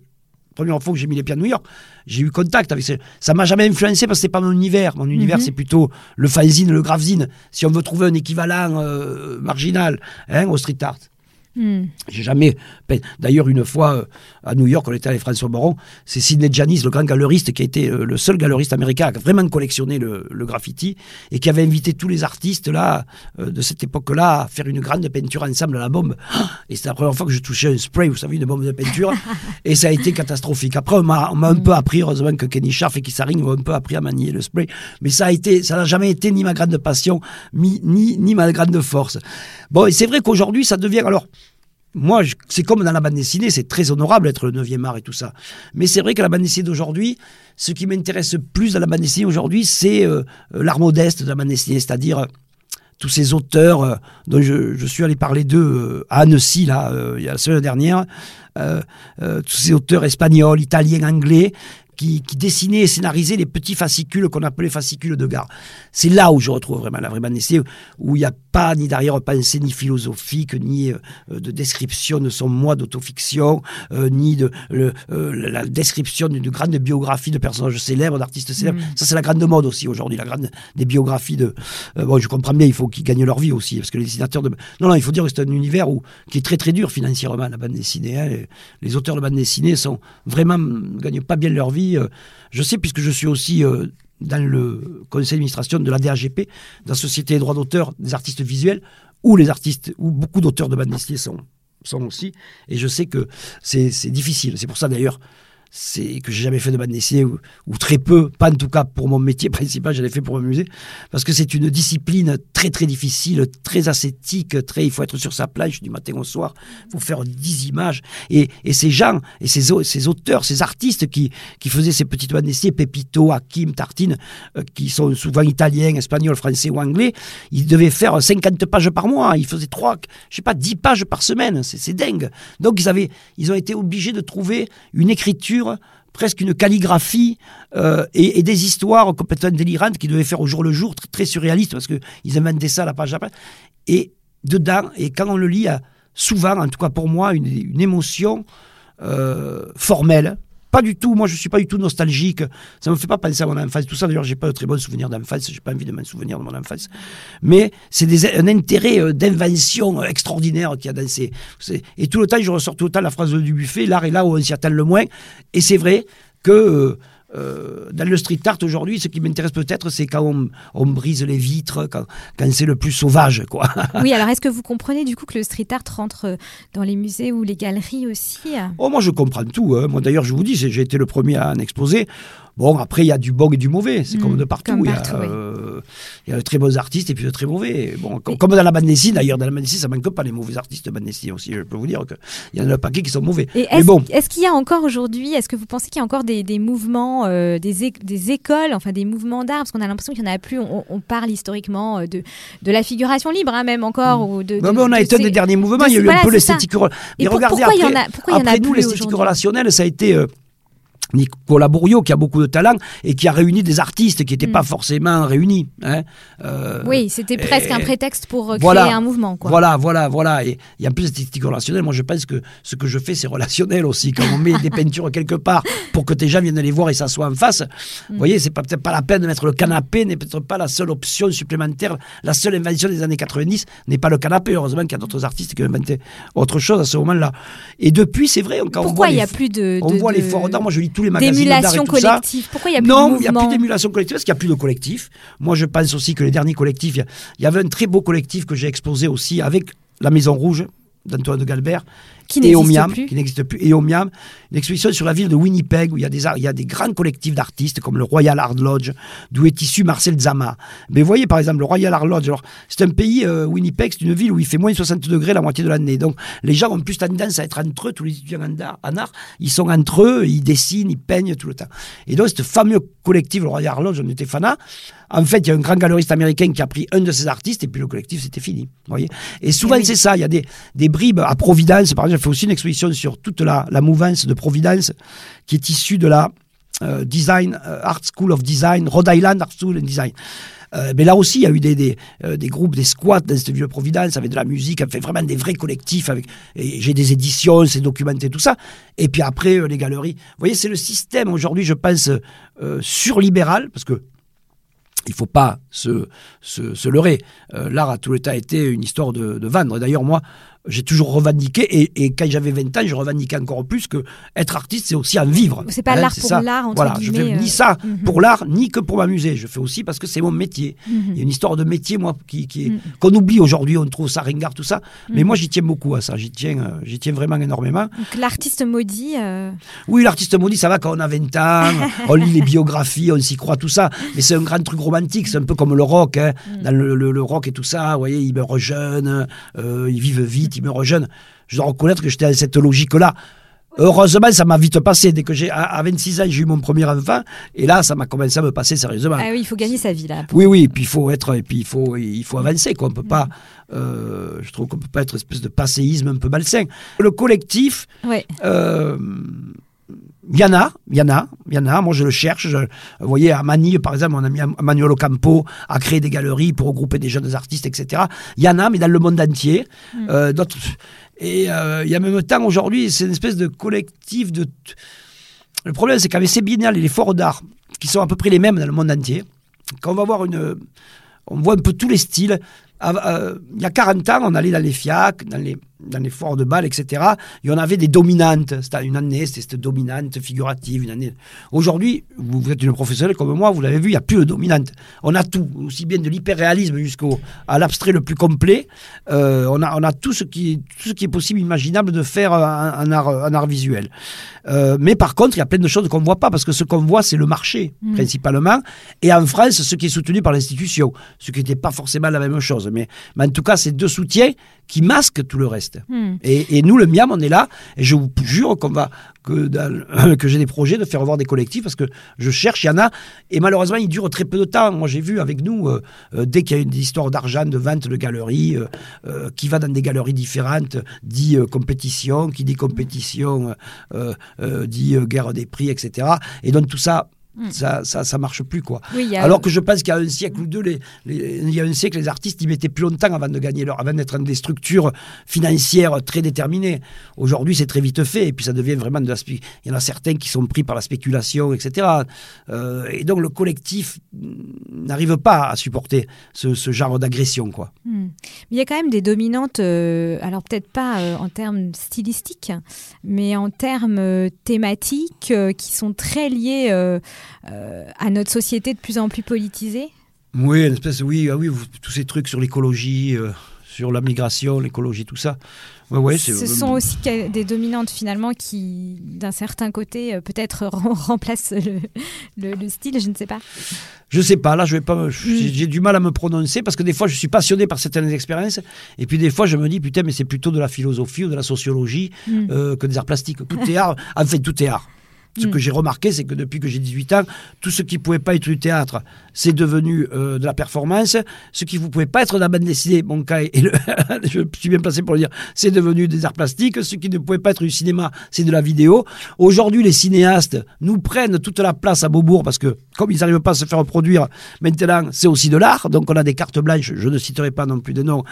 première fois que j'ai mis les pieds à New York, j'ai eu contact avec ce... Ça m'a jamais influencé parce que c'est pas mon univers. Mon univers, Mhm. c'est plutôt le fanzine, le graph-zine. Si on veut trouver un équivalent euh, marginal hein, au street art. Hmm. J'ai jamais. peint. D'ailleurs, une fois euh, à New York, on était avec François Moron. C'est Sidney Janis, le grand galeriste, qui a été euh, le seul galeriste américain à vraiment collectionner le, le graffiti et qui avait invité tous les artistes là euh, de cette époque-là à faire une grande peinture ensemble à la bombe. (gasps) Et c'était la première fois que je touchais un spray, vous savez, une bombe de peinture. (laughs) et ça a été catastrophique. Après, on m'a un peu appris, heureusement que Kenny Scharf et Keith Haring m'ont un peu appris à manier le spray. Mais ça a été, ça n'a jamais été ni ma grande passion, ni, ni, ni ma grande force. Bon, et c'est vrai qu'aujourd'hui, ça devient alors. Moi, c'est comme dans la bande dessinée, c'est très honorable d'être le 9e art et tout ça. Mais c'est vrai que la bande dessinée d'aujourd'hui, ce qui m'intéresse plus dans la bande dessinée aujourd'hui, c'est euh, euh, l'art modeste de la bande dessinée, c'est-à-dire euh, tous ces auteurs euh, dont je, je suis allé parler d'eux à Annecy, là, il y a la semaine dernière, tous ces auteurs espagnols, italiens, anglais, qui, qui dessinaient et scénarisaient les petits fascicules qu'on appelait fascicules de gare. C'est là où je retrouve vraiment la vraie bande dessinée, où il n'y a pas ni d'arrière-pensée, ni philosophique, ni euh, de description de son moi d'autofiction, euh, ni de le- euh, la description d'une grande biographie de personnages célèbres, d'artistes célèbres. Mm. Ça, c'est la grande mode aussi aujourd'hui, la grande des biographies de. euh, bon, je comprends bien, il faut qu'ils gagnent leur vie aussi, parce que les dessinateurs de. Non, non, il faut dire que c'est un univers où, qui est très très dur financièrement, la bande dessinée. hein. Les, les auteurs de bande dessinée sont vraiment ne gagnent pas bien leur vie. Euh. Je sais puisque je suis aussi euh, dans le conseil d'administration de la DAGP, de la Société des droits d'auteur des artistes visuels, où les artistes, où beaucoup d'auteurs de bande dessinée sont, aussi. Et je sais que c'est difficile. C'est pour ça d'ailleurs, c'est que j'ai jamais fait de bande dessinée ou, très peu, pas en tout cas pour mon métier (laughs) principal, j'en ai fait pour m'amuser, parce que c'est une discipline très très difficile, très ascétique, très il faut être sur sa plage du matin au soir, il faut faire 10 images. Et, et ces gens et ces, ces auteurs, ces artistes qui, qui faisaient ces petites bandes dessinées, Pepito, Hakim, Tartine, euh, qui sont souvent italiens, espagnols, français ou anglais, ils devaient faire 50 pages par mois, ils faisaient 3, je sais pas, 10 pages par semaine, c'est dingue. Donc ils avaient ils ont été obligés de trouver une écriture presque une calligraphie euh, et, des histoires complètement délirantes qu'ils devaient faire au jour le jour, très, surréalistes, parce qu'ils inventaient ça la page après. Et dedans, et quand on le lit, souvent, en tout cas pour moi, une, émotion euh, formelle, pas du tout, moi je suis pas du tout nostalgique. Ça me fait pas penser à mon enfance. Tout ça, d'ailleurs, j'ai pas de très bons souvenirs d'enfance. J'ai pas envie de m'en souvenir de mon enfance. Mais c'est un intérêt euh, d'invention extraordinaire qu'il y a dans ces. Et tout le temps, je ressors tout le temps la phrase du buffet l'art est là où on s'y attend le moins. Et c'est vrai que. Euh, euh, dans le street art aujourd'hui, ce qui m'intéresse peut-être, c'est quand on, brise les vitres, quand, c'est le plus sauvage. Quoi. Oui, alors est-ce que vous comprenez du coup que le street art rentre dans les musées ou les galeries aussi? Oh, moi je comprends tout. Hein. Moi d'ailleurs, je vous dis, j'ai été le premier à en exposer. Bon, après, il y a du bon et du mauvais. C'est comme mm. de partout. il, y a, euh, il, y a, de très bons artistes et puis de très mauvais. Bon, comme dans la bande dessinée, d'ailleurs, dans la bande dessinée, ça manque pas les mauvais artistes de bande dessinée aussi. Je peux vous dire qu'il y en a un paquet qui sont mauvais. est-ce, bon. qu'il y a encore aujourd'hui, est-ce que vous pensez qu'il y a encore des, des mouvements, euh, des, des, écoles, enfin des mouvements d'art? Parce qu'on a l'impression qu'il n'y en a plus. On, parle historiquement euh, de, de la figuration libre, hein, même encore. Mm. Ou de, non, mais on a été un des derniers mouvements. il y a eu un peu l'esthétique. Mais regardez, pourquoi il y en a, pourquoi il y en a l'esthétique relationnelle, ça a été Nicolas Bourriot qui a beaucoup de talent et qui a réuni des artistes qui n'étaient pas mm. forcément réunis. Hein. Euh, oui, c'était presque un prétexte pour euh, créer un mouvement. Quoi. Voilà, voilà, voilà. Et il y a un peu cette esthétique relationnelle. Moi, je pense que ce que je fais, c'est relationnel aussi. Quand on met (laughs) des peintures quelque part pour que tes gens viennent les voir et s'assoient en face, vous mm. voyez, c'est peut-être pas la peine de mettre le canapé, n'est peut-être pas la seule option supplémentaire. La seule invention des années 90 n'est pas le canapé. Heureusement qu'il y a d'autres artistes qui ont inventé autre chose à ce moment-là. Et depuis, c'est vrai, quand Pourquoi il n'y a plus de, On voit les forts d'art. Moi, je lis tous les D'émulation collective. Pourquoi il n'y a plus Non, il n'y a plus d'émulation collective parce qu'il n'y a plus de collectif. Moi, je pense aussi que les derniers collectifs, il y avait un très beau collectif que j'ai exposé aussi avec la Maison Rouge d'Antoine de Galbert, qui n'existe plus. Qui n'existe plus. Et Omiam, une exposition sur la ville de Winnipeg où il y a des, il y a des grands collectifs d'artistes comme le Royal Art Lodge, d'où est issu Marcel Zama. Mais vous voyez, par exemple, le Royal Art Lodge, c'est un pays, euh, Winnipeg, c'est une ville où il fait moins de 60 degrés la moitié de l'année. Donc les gens ont plus tendance à être entre eux, tous les étudiants en art, ils sont entre eux, ils dessinent, ils peignent tout le temps. Et donc, ce fameux collectif, le Royal Art Lodge, on était fanat. En fait, il y a un grand galeriste américain qui a pris un de ces artistes et puis le collectif, c'était fini. voyez et souvent, c'est ça. Il y a des, des bribes à Providence, par exemple, j'ai fait aussi une exposition sur toute la, la mouvance de Providence qui est issue de la euh, Design, euh, Art School of Design, Rhode Island Art School of Design. Euh, mais là aussi, il y a eu des, des, des, groupes, des squats dans cette de Providence avec de la musique, fait vraiment des vrais collectifs. Avec, j'ai des éditions, c'est documenté, tout ça. Et puis après, les galeries. Vous voyez, c'est le système aujourd'hui, je pense, surlibéral, parce que il faut pas se, se, se leurrer. L'art a tout le temps été une histoire de, de. D'ailleurs, moi, j'ai toujours revendiqué, et, et quand j'avais 20 ans, je revendiquais encore plus que être artiste, c'est aussi en vivre. C'est pas hein, l'art pour l'art, entre Voilà, je fais ni ça euh, mhm. pour l'art, ni que pour m'amuser. Je fais aussi parce que c'est mon métier. Mhm. Il y a une histoire de métier, moi, qui, mhm. qu'on oublie aujourd'hui, on trouve ça ringard, tout ça. Mais moi, j'y tiens beaucoup à ça. J'y tiens, euh, j'y tiens vraiment énormément. Donc l'artiste maudit. Euh, oui, l'artiste maudit, ça va quand on a 20 ans, (laughs) on lit les biographies, on s'y croit, tout ça. Mais c'est un grand truc romantique, c'est un peu comme le rock. Hein. Dans le, le, rock et tout ça, vous voyez, ils meurent jeunes, ils vivent vite il meurt jeune. Je dois reconnaître que j'étais dans cette logique-là. Heureusement, ça m'a vite passé. Dès que j'ai à 26 ans, j'ai eu mon premier enfant, et là, ça m'a commencé à me passer sérieusement. Ah oui, il faut gagner sa vie là. Oui, oui. Et puis il faut être, et puis il faut, il faut avancer. Quoi. On peut pas. Euh, je trouve qu'on peut pas être une espèce de passéisme un peu malsain. Le collectif. Ouais. Euh, il y en a, il y en a, il y en a. Moi, je le cherche. vous voyez, à Manille, par exemple, mon ami Manuel Ocampo a créé des galeries pour regrouper des jeunes artistes, etc. Il y en a, mais dans le monde entier. Mm. Euh, d'autres. Et euh, il y a même temps, aujourd'hui, c'est une espèce de collectif de. Le problème, c'est qu'avec ces biennales et les forts d'art, qui sont à peu près les mêmes dans le monde entier, quand on va voir une. On voit un peu tous les styles. Euh, il y a 40 ans, on allait dans les FIAC, dans les, dans les forts de bal, etc., il y en avait des dominantes. C'était une année, c'était cette dominante figurative. Une année. Aujourd'hui, vous, êtes une professionnelle comme moi, vous l'avez vu, il n'y a plus de dominante. On a tout, aussi bien de l'hyperréalisme jusqu'au à l'abstrait le plus complet. Euh, on, a, on a tout ce, qui, tout ce qui est possible, imaginable de faire un, art, un art visuel. Euh, mais par contre, il y a plein de choses qu'on ne voit pas, parce que ce qu'on voit, c'est le marché, mm. principalement. Et en France, ce qui est soutenu par l'institution, ce qui n'était pas forcément la même chose. Mais, mais en tout cas, c'est deux soutiens qui masquent tout le reste. Hmm. Et, nous, le MIAM, on est là, et je vous jure qu'on va, que, que j'ai des projets de faire voir des collectifs, parce que je cherche, il y en a, et malheureusement, ils durent très peu de temps. Moi, j'ai vu avec nous, euh, euh, dès qu'il y a une histoire d'argent, de vente de galeries, euh, qui va dans des galeries différentes, dit compétition, qui dit compétition, dit guerre des prix, etc. Et donc tout ça, Hmm. Ça, ça, ça, marche plus quoi. Alors que je pense qu'il y a un siècle ou deux, les, il y a un siècle, les artistes ils mettaient plus longtemps avant de gagner leur, avant d'être dans des structures financières très déterminées. Aujourd'hui, c'est très vite fait et puis ça devient vraiment de la. Il y en a certains qui sont pris par la spéculation, etc. Euh, et donc le collectif n'arrive pas à supporter ce, ce genre d'agression quoi. Hmm. il y a quand même des dominantes, euh, alors peut-être pas euh, en termes stylistiques, mais en termes thématiques qui sont très liés euh, à notre société de plus en plus politisée Oui, une espèce, oui, ah oui, tous ces trucs sur l'écologie, euh, sur la migration, l'écologie, tout ça. Ouais, ouais, Ce sont aussi des dominantes finalement qui, d'un certain côté, euh, peut-être (laughs) remplacent le, style, je ne sais pas. Je sais pas, là je vais pas, mm. j'ai du mal à me prononcer parce que des fois je suis passionné par certaines expériences et puis des fois je me dis putain mais c'est plutôt de la philosophie ou de la sociologie mm. que des arts plastiques. Tout est art, en fait tout est art. Ce que mm. j'ai remarqué, c'est que depuis que j'ai 18 ans, tout ce qui ne pouvait pas être du théâtre, c'est devenu euh, de la performance. Ce qui ne pouvait pas être de la bande dessinée, mon cas, et (laughs) je suis bien passé pour le dire, c'est devenu des arts plastiques. Ce qui ne pouvait pas être du cinéma, c'est de la vidéo. Aujourd'hui, les cinéastes nous prennent toute la place à Beaubourg parce que, comme ils n'arrivent pas à se faire reproduire, maintenant, c'est aussi de l'art. Donc, on a des cartes blanches, je ne citerai pas non plus de noms,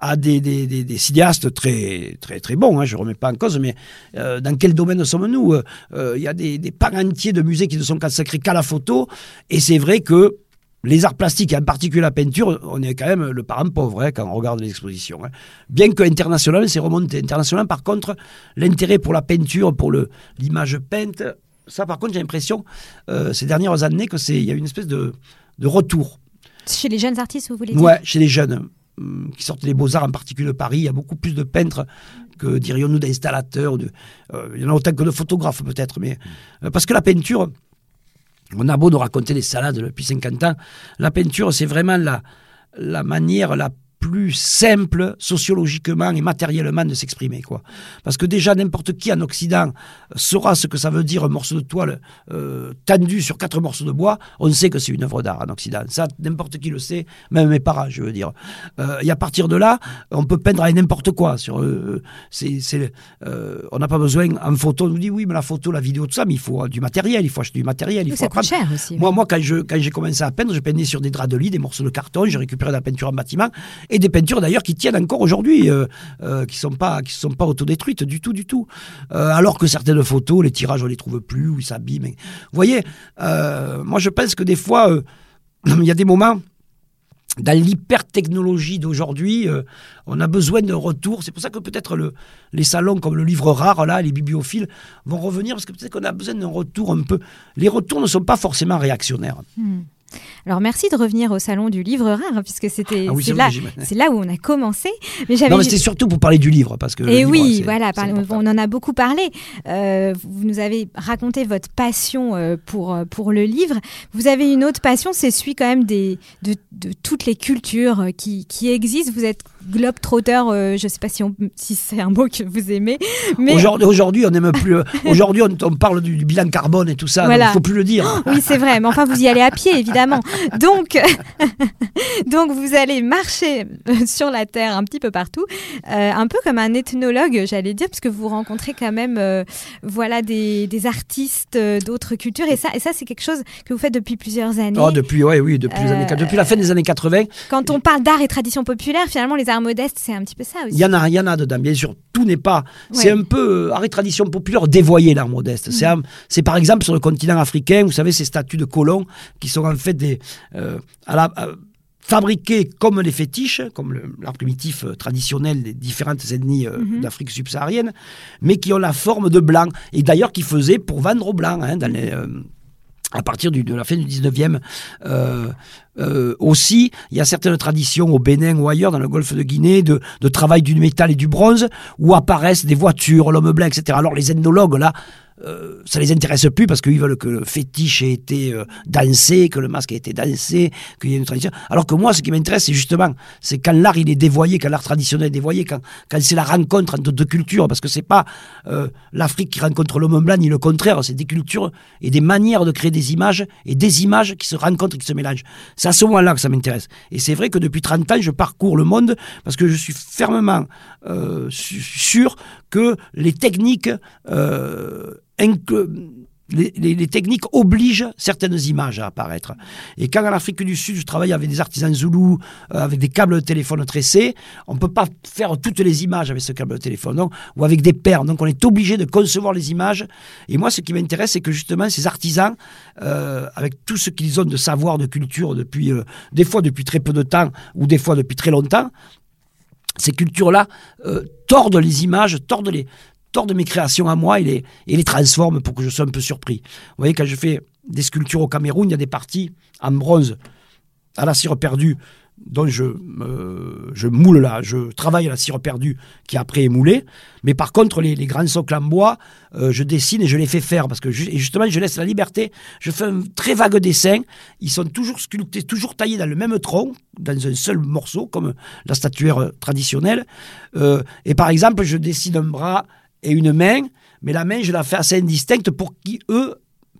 à des, cinéastes très, très, très bons. Hein, je ne remets pas en cause, mais euh, dans quel domaine sommes-nous? Euh, Il y a des des, entiers de musées qui ne sont consacrés qu'à la photo. Et c'est vrai que les arts plastiques, et en particulier la peinture, on est quand même le parent pauvre hein, quand on regarde les expositions. Hein. Bien que international, c'est remonté. International, par contre, l'intérêt pour la peinture, pour l'image peinte, ça par contre, j'ai l'impression, euh, ces dernières années, qu'il y a une espèce de, de retour. Chez les jeunes artistes, vous voulez dire? Ouais, chez les jeunes hum, qui sortent des beaux-arts, en particulier de Paris, il y a beaucoup plus de peintres que dirions-nous d'installateurs, de, euh, il y en a autant que de photographes peut-être, mais euh, parce que la peinture, on a beau nous raconter des salades depuis 50 ans, la peinture c'est vraiment la, la manière la plus simple sociologiquement et matériellement de s'exprimer. quoi. Parce que déjà, n'importe qui en Occident saura ce que ça veut dire un morceau de toile euh, tendu sur quatre morceaux de bois. On sait que c'est une œuvre d'art en Occident. Ça, n'importe qui le sait, même mes parents, je veux dire. Euh, et à partir de là, on peut peindre avec n'importe quoi. Sur, euh, c'est, on n'a pas besoin, en photo, on nous dit oui, mais la photo, la vidéo, tout ça, mais il faut du matériel, il faut acheter du matériel. Il faut ça coûte cher aussi. Moi, moi quand, je, quand j'ai commencé à peindre, je peignais sur des draps de lit, des morceaux de carton, j'ai récupéré de la peinture en bâtiment et des peintures d'ailleurs qui tiennent encore aujourd'hui, euh, euh, qui sont sont pas autodétruites du tout, du tout. Euh, alors que certaines photos, les tirages on les trouve plus ou ils s'abîment. Vous voyez, moi je pense que des fois (clears throat) il y a des moments dans l'hyper-technologie d'aujourd'hui, on a besoin d'un retour. C'est pour ça que peut-être le, les salons comme le livre rare, là, les bibliophiles, vont revenir, parce que peut-être qu'on a besoin d'un retour un peu. Les retours ne sont pas forcément réactionnaires. Hmm. Alors merci de revenir au salon du livre rare hein, puisque c'était ah c'est là, là, où on a commencé. Mais non, mais c'était surtout pour parler du livre parce que. Et oui, voilà, on en a beaucoup parlé. Euh, vous nous avez raconté votre passion euh, pour euh, pour le livre. Vous avez une autre passion, c'est celui quand même des de, de toutes les cultures qui, qui existent. Vous êtes globe-trotter, je ne sais pas si, si c'est un mot que vous aimez. Mais... Aujourd'hui, on n'aime plus. Aujourd'hui, on, parle du, bilan carbone et tout ça. Il ne faut plus le dire. oui, c'est vrai. Mais enfin, vous y allez à pied, évidemment. Donc, (laughs) donc vous allez marcher euh, sur la Terre un petit peu partout, euh, un peu comme un ethnologue, j'allais dire, parce que vous rencontrez quand même euh, voilà, des, artistes d'autres cultures. Et ça, et ça c'est quelque chose que vous faites depuis plusieurs années. Oh, depuis, ouais, oui, depuis, les années, depuis la fin des années 80. Quand on parle d'art et tradition populaire, finalement, les arts modestes, c'est un petit peu ça aussi. Il y en a, il y en a dedans, bien sûr. Tout n'est pas. C'est un peu art et tradition populaire dévoyé, l'art modeste. Mm. C'est par exemple sur le continent africain, vous savez, ces statues de colons qui sont en fait des, euh, à la, fabriqués comme les fétiches, comme l'art primitif euh, traditionnel des différentes ethnies euh, Mhm. d'Afrique subsaharienne, mais qui ont la forme de blanc. Et d'ailleurs qui faisaient pour vendre au blanc. hein, dans les, euh, à partir de la fin du 19e. Euh, euh, aussi, il y a certaines traditions au Bénin ou ailleurs, dans le golfe de Guinée, de, de travail du métal et du bronze, où apparaissent des voitures, l'homme blanc, etc. Alors les ethnologues, là, euh, ça les intéresse plus parce qu'ils veulent que le fétiche ait été euh, dansé, que le masque ait été dansé, qu'il y ait une tradition. Alors que moi, ce qui m'intéresse, c'est justement, c'est quand l'art il est dévoyé, quand l'art traditionnel est dévoyé, quand, quand c'est la rencontre entre deux cultures, parce que c'est pas euh, l'Afrique qui rencontre l'homme blanc, ni le contraire, c'est des cultures et des manières de créer des images et des images qui se rencontrent et qui se mélangent. C'est à ce moment-là que ça m'intéresse. Et c'est vrai que depuis 30 ans, je parcours le monde parce que je suis fermement euh, sûr que les techniques euh, les, techniques obligent certaines images à apparaître. Et quand en Afrique du Sud, je travaille avec des artisans zoulous, euh, avec des câbles de téléphone tressés, on ne peut pas faire toutes les images avec ce câble de téléphone, donc, ou avec des paires. Donc on est obligé de concevoir les images. Et moi, ce qui m'intéresse, c'est que justement, ces artisans, euh, avec tout ce qu'ils ont de savoir, de culture, depuis, euh, des fois depuis très peu de temps, ou des fois depuis très longtemps, ces cultures-là tordent les images, tordent les tordent mes créations à moi et les, et les transforment pour que je sois un peu surpris. Vous voyez, quand je fais des sculptures au Cameroun, il y a des parties en bronze à la cire perdue dont je, je moule là, je travaille à la cire perdue qui après est moulée. Mais par contre, les, les grands socles en bois, euh, je dessine et je les fais faire parce que et justement, je laisse la liberté. Je fais un très vague dessin. Ils sont toujours sculptés, toujours taillés dans le même tronc, dans un seul morceau, comme la statuaire euh, traditionnelle. Euh, et par exemple, je dessine un bras et une main, mais la main, je la fais assez indistincte pour qui eux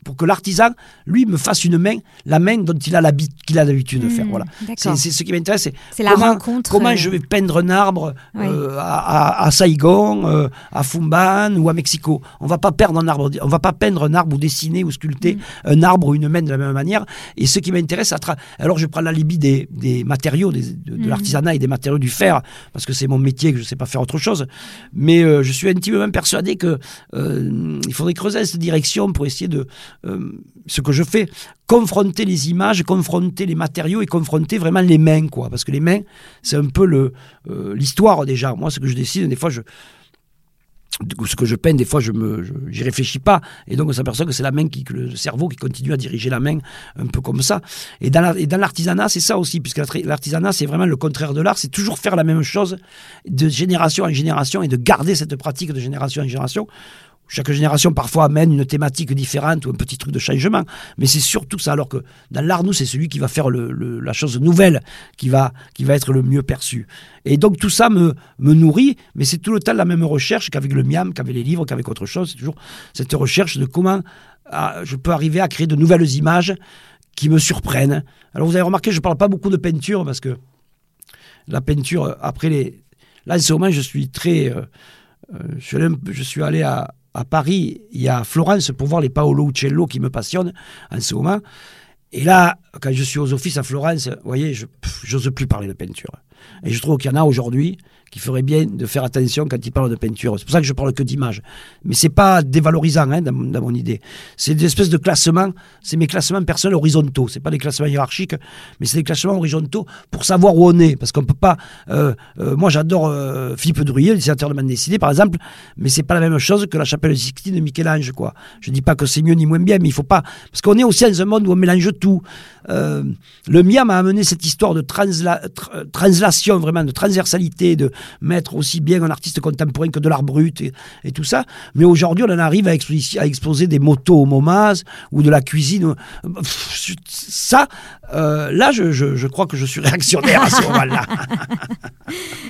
pour que l'artisan, lui, me fasse une main, la main dont il a l'habi- qu'il a l'habitude de faire. Mmh, Voilà. C'est ce qui m'intéresse. C'est la comment, rencontre, Comment euh, je vais peindre un arbre Oui. euh, à, à- à Saigon, euh, à Fumban ou à Mexico. On va pas peindre un arbre, on va pas peindre un arbre ou dessiner ou sculpter Mm. un arbre ou une main de la même manière. Et ce qui m'intéresse, alors je prends la libye des, des matériaux, des- de, de Mm. l'artisanat et des matériaux du fer, parce que c'est mon métier que je sais pas faire autre chose. Mais je suis intimement persuadé que il faudrait creuser cette direction pour essayer de euh, ce que je fais, confronter les images, confronter les matériaux et confronter vraiment les mains, quoi. Parce que les mains, c'est un peu le euh, l'histoire déjà. Moi, ce que je décide, des fois, ce que je peins, des fois, je me, j'y réfléchis pas, et donc on s'aperçoit que c'est la main qui, le cerveau qui continue à diriger la main, un peu comme ça. Et dans, et dans l'artisanat, c'est ça aussi, puisque l'art- l'artisanat, c'est vraiment le contraire de l'art, c'est toujours faire la même chose de génération en génération et de garder cette pratique de génération en génération. Chaque génération parfois amène une thématique différente ou un petit truc de changement, mais c'est surtout ça. Alors que dans l'art, nous, c'est celui qui va faire le- le- la chose nouvelle qui va, qui va être le mieux perçu. Et donc tout ça me, me nourrit, mais c'est tout le temps la même recherche qu'avec le miam, qu'avec les livres, qu'avec autre chose. C'est toujours cette recherche de comment ah, je peux arriver à créer de nouvelles images qui me surprennent. Alors vous avez remarqué, je ne parle pas beaucoup de peinture parce que la peinture, euh, après les... Là, en ce moment, je suis très... euh, euh, je, suis allé, un peu- je suis allé à, à Paris, il y a Florence pour voir les Paolo Uccello qui me passionnent en ce moment. Et là, quand je suis aux offices à Florence, vous voyez, je n'ose plus parler de peinture. Et je trouve qu'il y en a aujourd'hui qui feraient bien de faire attention quand ils parlent de peinture. C'est pour ça que je parle que d'image. Mais c'est pas dévalorisant hein, dans, dans mon idée. C'est des espèces de classements. C'est mes classements personnels horizontaux. C'est pas des classements hiérarchiques, mais c'est des classements horizontaux pour savoir où on est. Parce qu'on peut pas. euh, euh, moi, j'adore euh, Philippe Drouillet, le dessinateur de bande dessinée, par exemple, mais c'est pas la même chose que la chapelle Sixtine de Michel-Ange, quoi. Je dis pas que c'est mieux ni moins bien, mais il faut pas. Parce qu'on est aussi dans un monde où on mélange tout. Euh, le Miam a amené cette histoire de transla- tr- translation, vraiment, de transversalité, de mettre aussi bien un artiste contemporain que de l'art brut et, tout ça. Mais aujourd'hui, on en arrive à, exposer, des motos au MoMAS ou de la cuisine. Ça, euh, là, je, je- crois que je suis réactionnaire à ce moment-là. (laughs)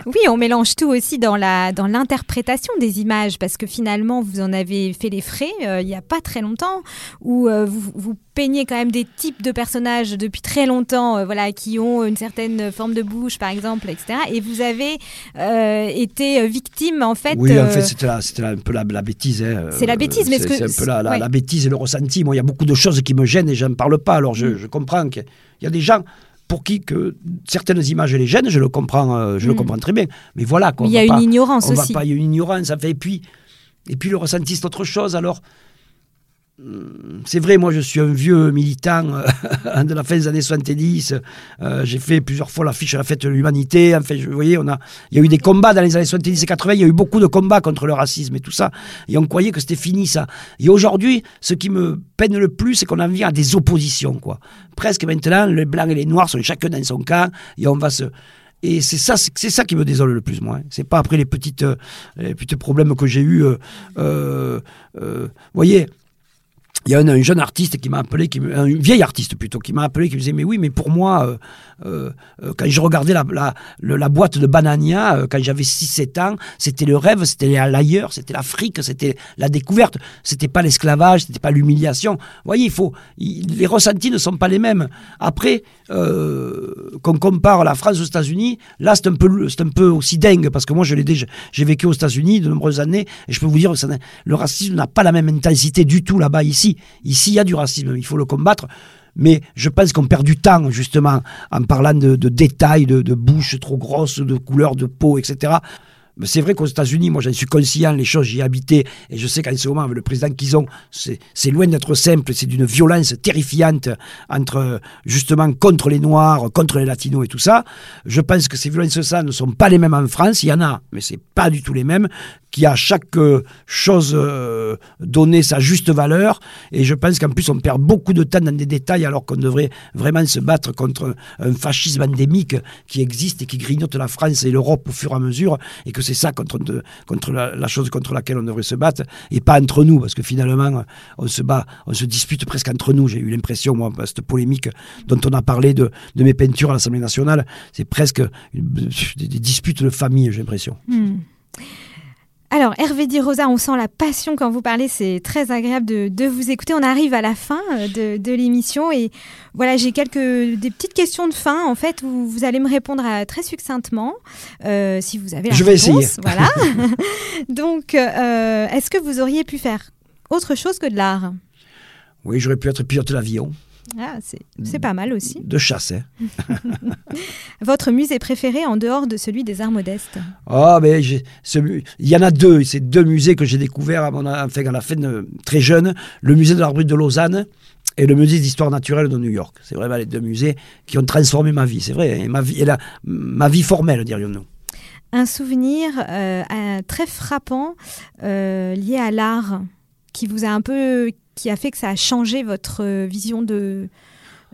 Oui, on mélange tout aussi dans la dans l'interprétation des images parce que finalement vous en avez fait les frais euh, il n'y a pas très longtemps où euh, vous peignez quand même des types de personnages depuis très longtemps euh, voilà qui ont une certaine forme de bouche par exemple etc et vous avez euh, été victime en fait Oui, en euh, fait, c'était un peu la, la bêtise. hein. C'est la bêtise, mais c'est ce que- c'est un peu la, la- ouais. la bêtise et le ressenti. Moi, il y a beaucoup de choses qui me gênent et je n'en parle pas. Alors, je, Mm. je comprends qu'il y a des gens pour qui que certaines images les gênent. Je le comprends, euh, je le Mm. comprends très bien. Mais voilà, quoi, il y a va une pas- ignorance on va aussi pas, il y a une ignorance. et puis, et puis le ressenti, c'est autre chose. Alors, c'est vrai, moi je suis un vieux militant euh, (laughs) de la fin des années 70. Euh, j'ai fait plusieurs fois l'affiche à la fête de l'humanité. Enfin, vous voyez, on a, il y a eu des combats dans les années 70 et 80. Il y a eu beaucoup de combats contre le racisme et tout ça. Et on croyait que c'était fini ça. Et aujourd'hui, ce qui me peine le plus, c'est qu'on en vient à des oppositions. quoi. Presque maintenant, les blancs et les noirs sont chacun dans son camp et on va se. Et c'est ça, c'est ça qui me désole le plus, moi. Hein. C'est pas après les petites, les petits problèmes que j'ai eus. Vous voyez, il y a un, jeune artiste qui m'a appelé, qui, un vieil artiste plutôt, qui m'a appelé, qui me disait Mais oui, mais pour moi, euh, quand je regardais la, la, boîte de Banania, quand j'avais 6-7 ans, c'était le rêve, c'était l'ailleurs, c'était l'Afrique, c'était la découverte, c'était pas l'esclavage, c'était pas l'humiliation. Vous voyez, il faut, les ressentis ne sont pas les mêmes. Après, qu'on compare la France aux États-Unis, là, c'est un, peu, un peu aussi dingue, parce que moi, je l'ai déjà, j'ai vécu aux États-Unis de nombreuses années, et je peux vous dire que le racisme n'a pas la même intensité du tout là-bas, ici. Ici, il y a du racisme, il faut le combattre. Mais je pense qu'on perd du temps, justement, en parlant de, détails, de, de bouches trop grosses, de couleurs de peau, etc c'est vrai qu'aux États-Unis, moi j'en suis conscient, les choses, j'y ai habité, et je sais qu'en ce moment, le président qu'ils ont, c'est loin d'être simple, c'est d'une violence terrifiante entre, justement, contre les Noirs, contre les Latinos et tout ça. Je pense que ces violences-là ne sont pas les mêmes en France, il y en a, mais c'est pas du tout les mêmes, qui a chaque euh, chose euh, donné sa juste valeur, et je pense qu'en plus on perd beaucoup de temps dans des détails alors qu'on devrait vraiment se battre contre un fascisme endémique qui existe et qui grignote la France et l'Europe au fur et à mesure, et que c'est ça contre, la, chose contre laquelle on devrait se battre, et pas entre nous, parce que finalement, on se bat, on se dispute presque entre nous. J'ai eu l'impression, moi, cette polémique dont on a parlé de, de mes peintures à l'Assemblée nationale, c'est presque des, disputes de famille, j'ai l'impression. Hmm. Alors, Hervé Di Rosa, on sent la passion quand vous parlez, c'est très agréable de, vous écouter. On arrive à la fin euh, de, l'émission et voilà, j'ai quelques des petites questions de fin. En fait, vous, vous allez me répondre très succinctement euh, si vous avez la Je vais essayer. Voilà. (laughs) Donc, euh, est-ce que vous auriez pu faire autre chose que de l'art? Oui, j'aurais pu être pilote d'avion. Ah, c'est pas mal aussi. De chasse. Hein. (laughs) Votre musée préféré en dehors de celui des arts modestes? Ah, mais il y en a deux. C'est deux musées que j'ai découverts à, mon, enfin, à la fin de, très jeune. Le musée de l'art brut de Lausanne et le musée d'histoire naturelle de New York. C'est vraiment les deux musées qui ont transformé ma vie. C'est vrai. Et ma vie, et la, ma vie formelle, dirions-nous. Un souvenir euh, très frappant euh, lié à l'art qui vous a un peu qui a fait que ça a changé votre euh, vision de,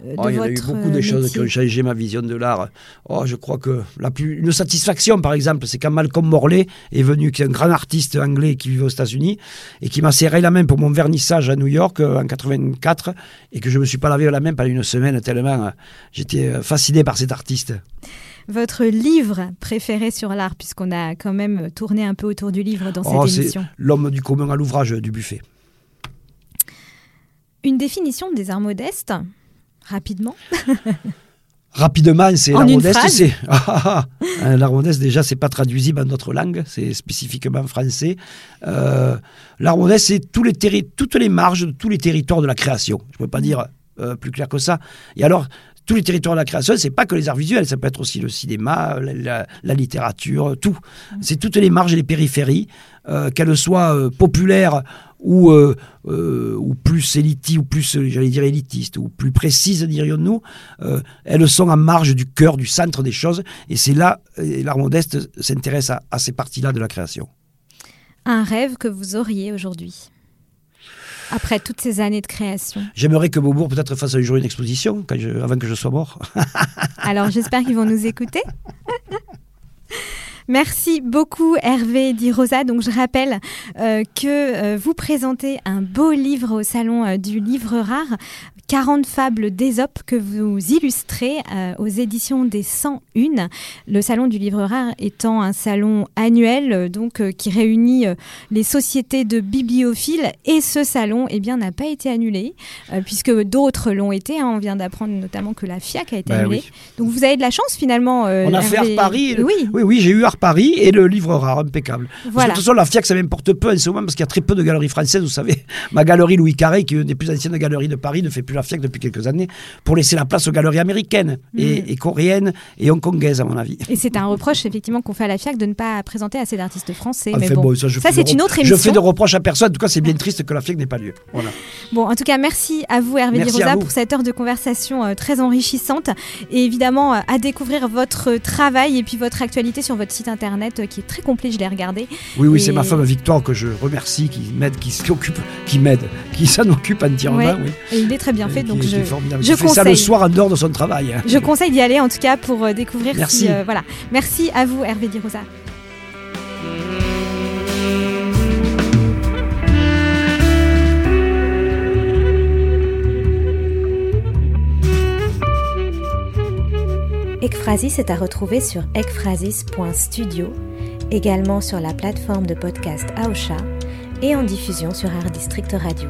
euh, oh, il y a eu beaucoup de choses qui ont changé ma vision de l'art. Oh, je crois que la plus, une satisfaction, par exemple, c'est quand Malcolm Morley est venu, qui est un grand artiste anglais qui vit aux États-Unis, et qui m'a serré la main pour mon vernissage à New York euh, en 84, et que je me suis pas lavé la main pendant une semaine tellement j'étais fasciné par cet artiste. Votre livre préféré sur l'art, puisqu'on a quand même tourné un peu autour du livre dans cette oh, émission L'homme du commun à l'ouvrage du buffet. Une définition des arts modestes, rapidement (laughs) Rapidement, c'est l'art modeste, c'est (laughs) ah, ah, ah. l'art modeste déjà, c'est pas traduisible en d'autres langues, c'est spécifiquement français. Euh, l'art modeste, c'est tous les toutes les marges de tous les territoires de la création. Je ne peux pas dire euh, plus clair que ça. Et alors, tous les territoires de la création, c'est pas que les arts visuels, ça peut être aussi le cinéma, la, littérature, tout. C'est toutes les marges et les périphéries, euh, qu'elles soient euh, populaires ou, euh, ou plus élitistes, ou plus, j'allais dire élitistes, ou plus précises, dirions-nous, elles sont en marge du cœur, du centre des choses, et c'est là, l'art modeste s'intéresse à ces parties-là de la création. Un rêve que vous auriez aujourd'hui après toutes ces années de création? J'aimerais que Beaubourg peut-être fasse un jour une exposition avant que je sois mort. Alors j'espère qu'ils vont nous écouter. (laughs) Merci beaucoup Hervé Di Rosa. Donc je rappelle euh, que euh, vous présentez un beau livre au salon euh, du livre rare 40 fables d'Ésope que vous illustrez euh, aux éditions des 101. Le salon du livre rare étant un salon annuel euh, donc euh, qui réunit les sociétés de bibliophiles et ce salon eh bien n'a pas été annulé puisque d'autres l'ont été. Hein. On vient d'apprendre notamment que la FIAC a été bah annulée. Donc vous avez de la chance finalement. On a fait Art Paris. Oui, oui, oui j'ai eu Art Paris et le livre rare impeccable. Voilà. de toute façon la FIAC ça m'importe peu en ce moment parce qu'il y a très peu de galeries françaises. Vous savez, ma galerie Louis Carré qui est une des plus anciennes galeries de Paris ne fait plus plus la FIAC depuis quelques années, pour laisser la place aux galeries américaines et, Mm. et coréennes et hongkongaises, à mon avis. Et c'est un reproche effectivement qu'on fait à la FIAC de ne pas présenter assez d'artistes français. mais Enfin, bon. bon, ça, je c'est une re- autre Je émission. fais de reproches à personne. En tout cas, c'est bien triste que la FIAC n'ait pas lieu. Voilà. Bon, en tout cas, merci à vous Hervé Merci Di Rosa pour cette heure de conversation euh, très enrichissante et évidemment euh, à découvrir votre travail et puis votre actualité sur votre site internet euh, qui est très complet, je l'ai regardé. Oui, oui, Et- c'est ma femme Victoire que je remercie, qui m'aide, qui s'occupe, qui m'aide, qui s'en occupe entièrement. Ouais, oui. Et il est très bien Fait, donc je, je fait ça le conseille. soir en dehors de son travail. je conseille d'y aller en tout cas pour euh, découvrir Merci. si, euh, voilà. Merci à vous Hervé Di Rosa. Ekphrasis est à retrouver sur ekphrasis.studio, également sur la plateforme de podcast Aosha et en diffusion sur Art District Radio.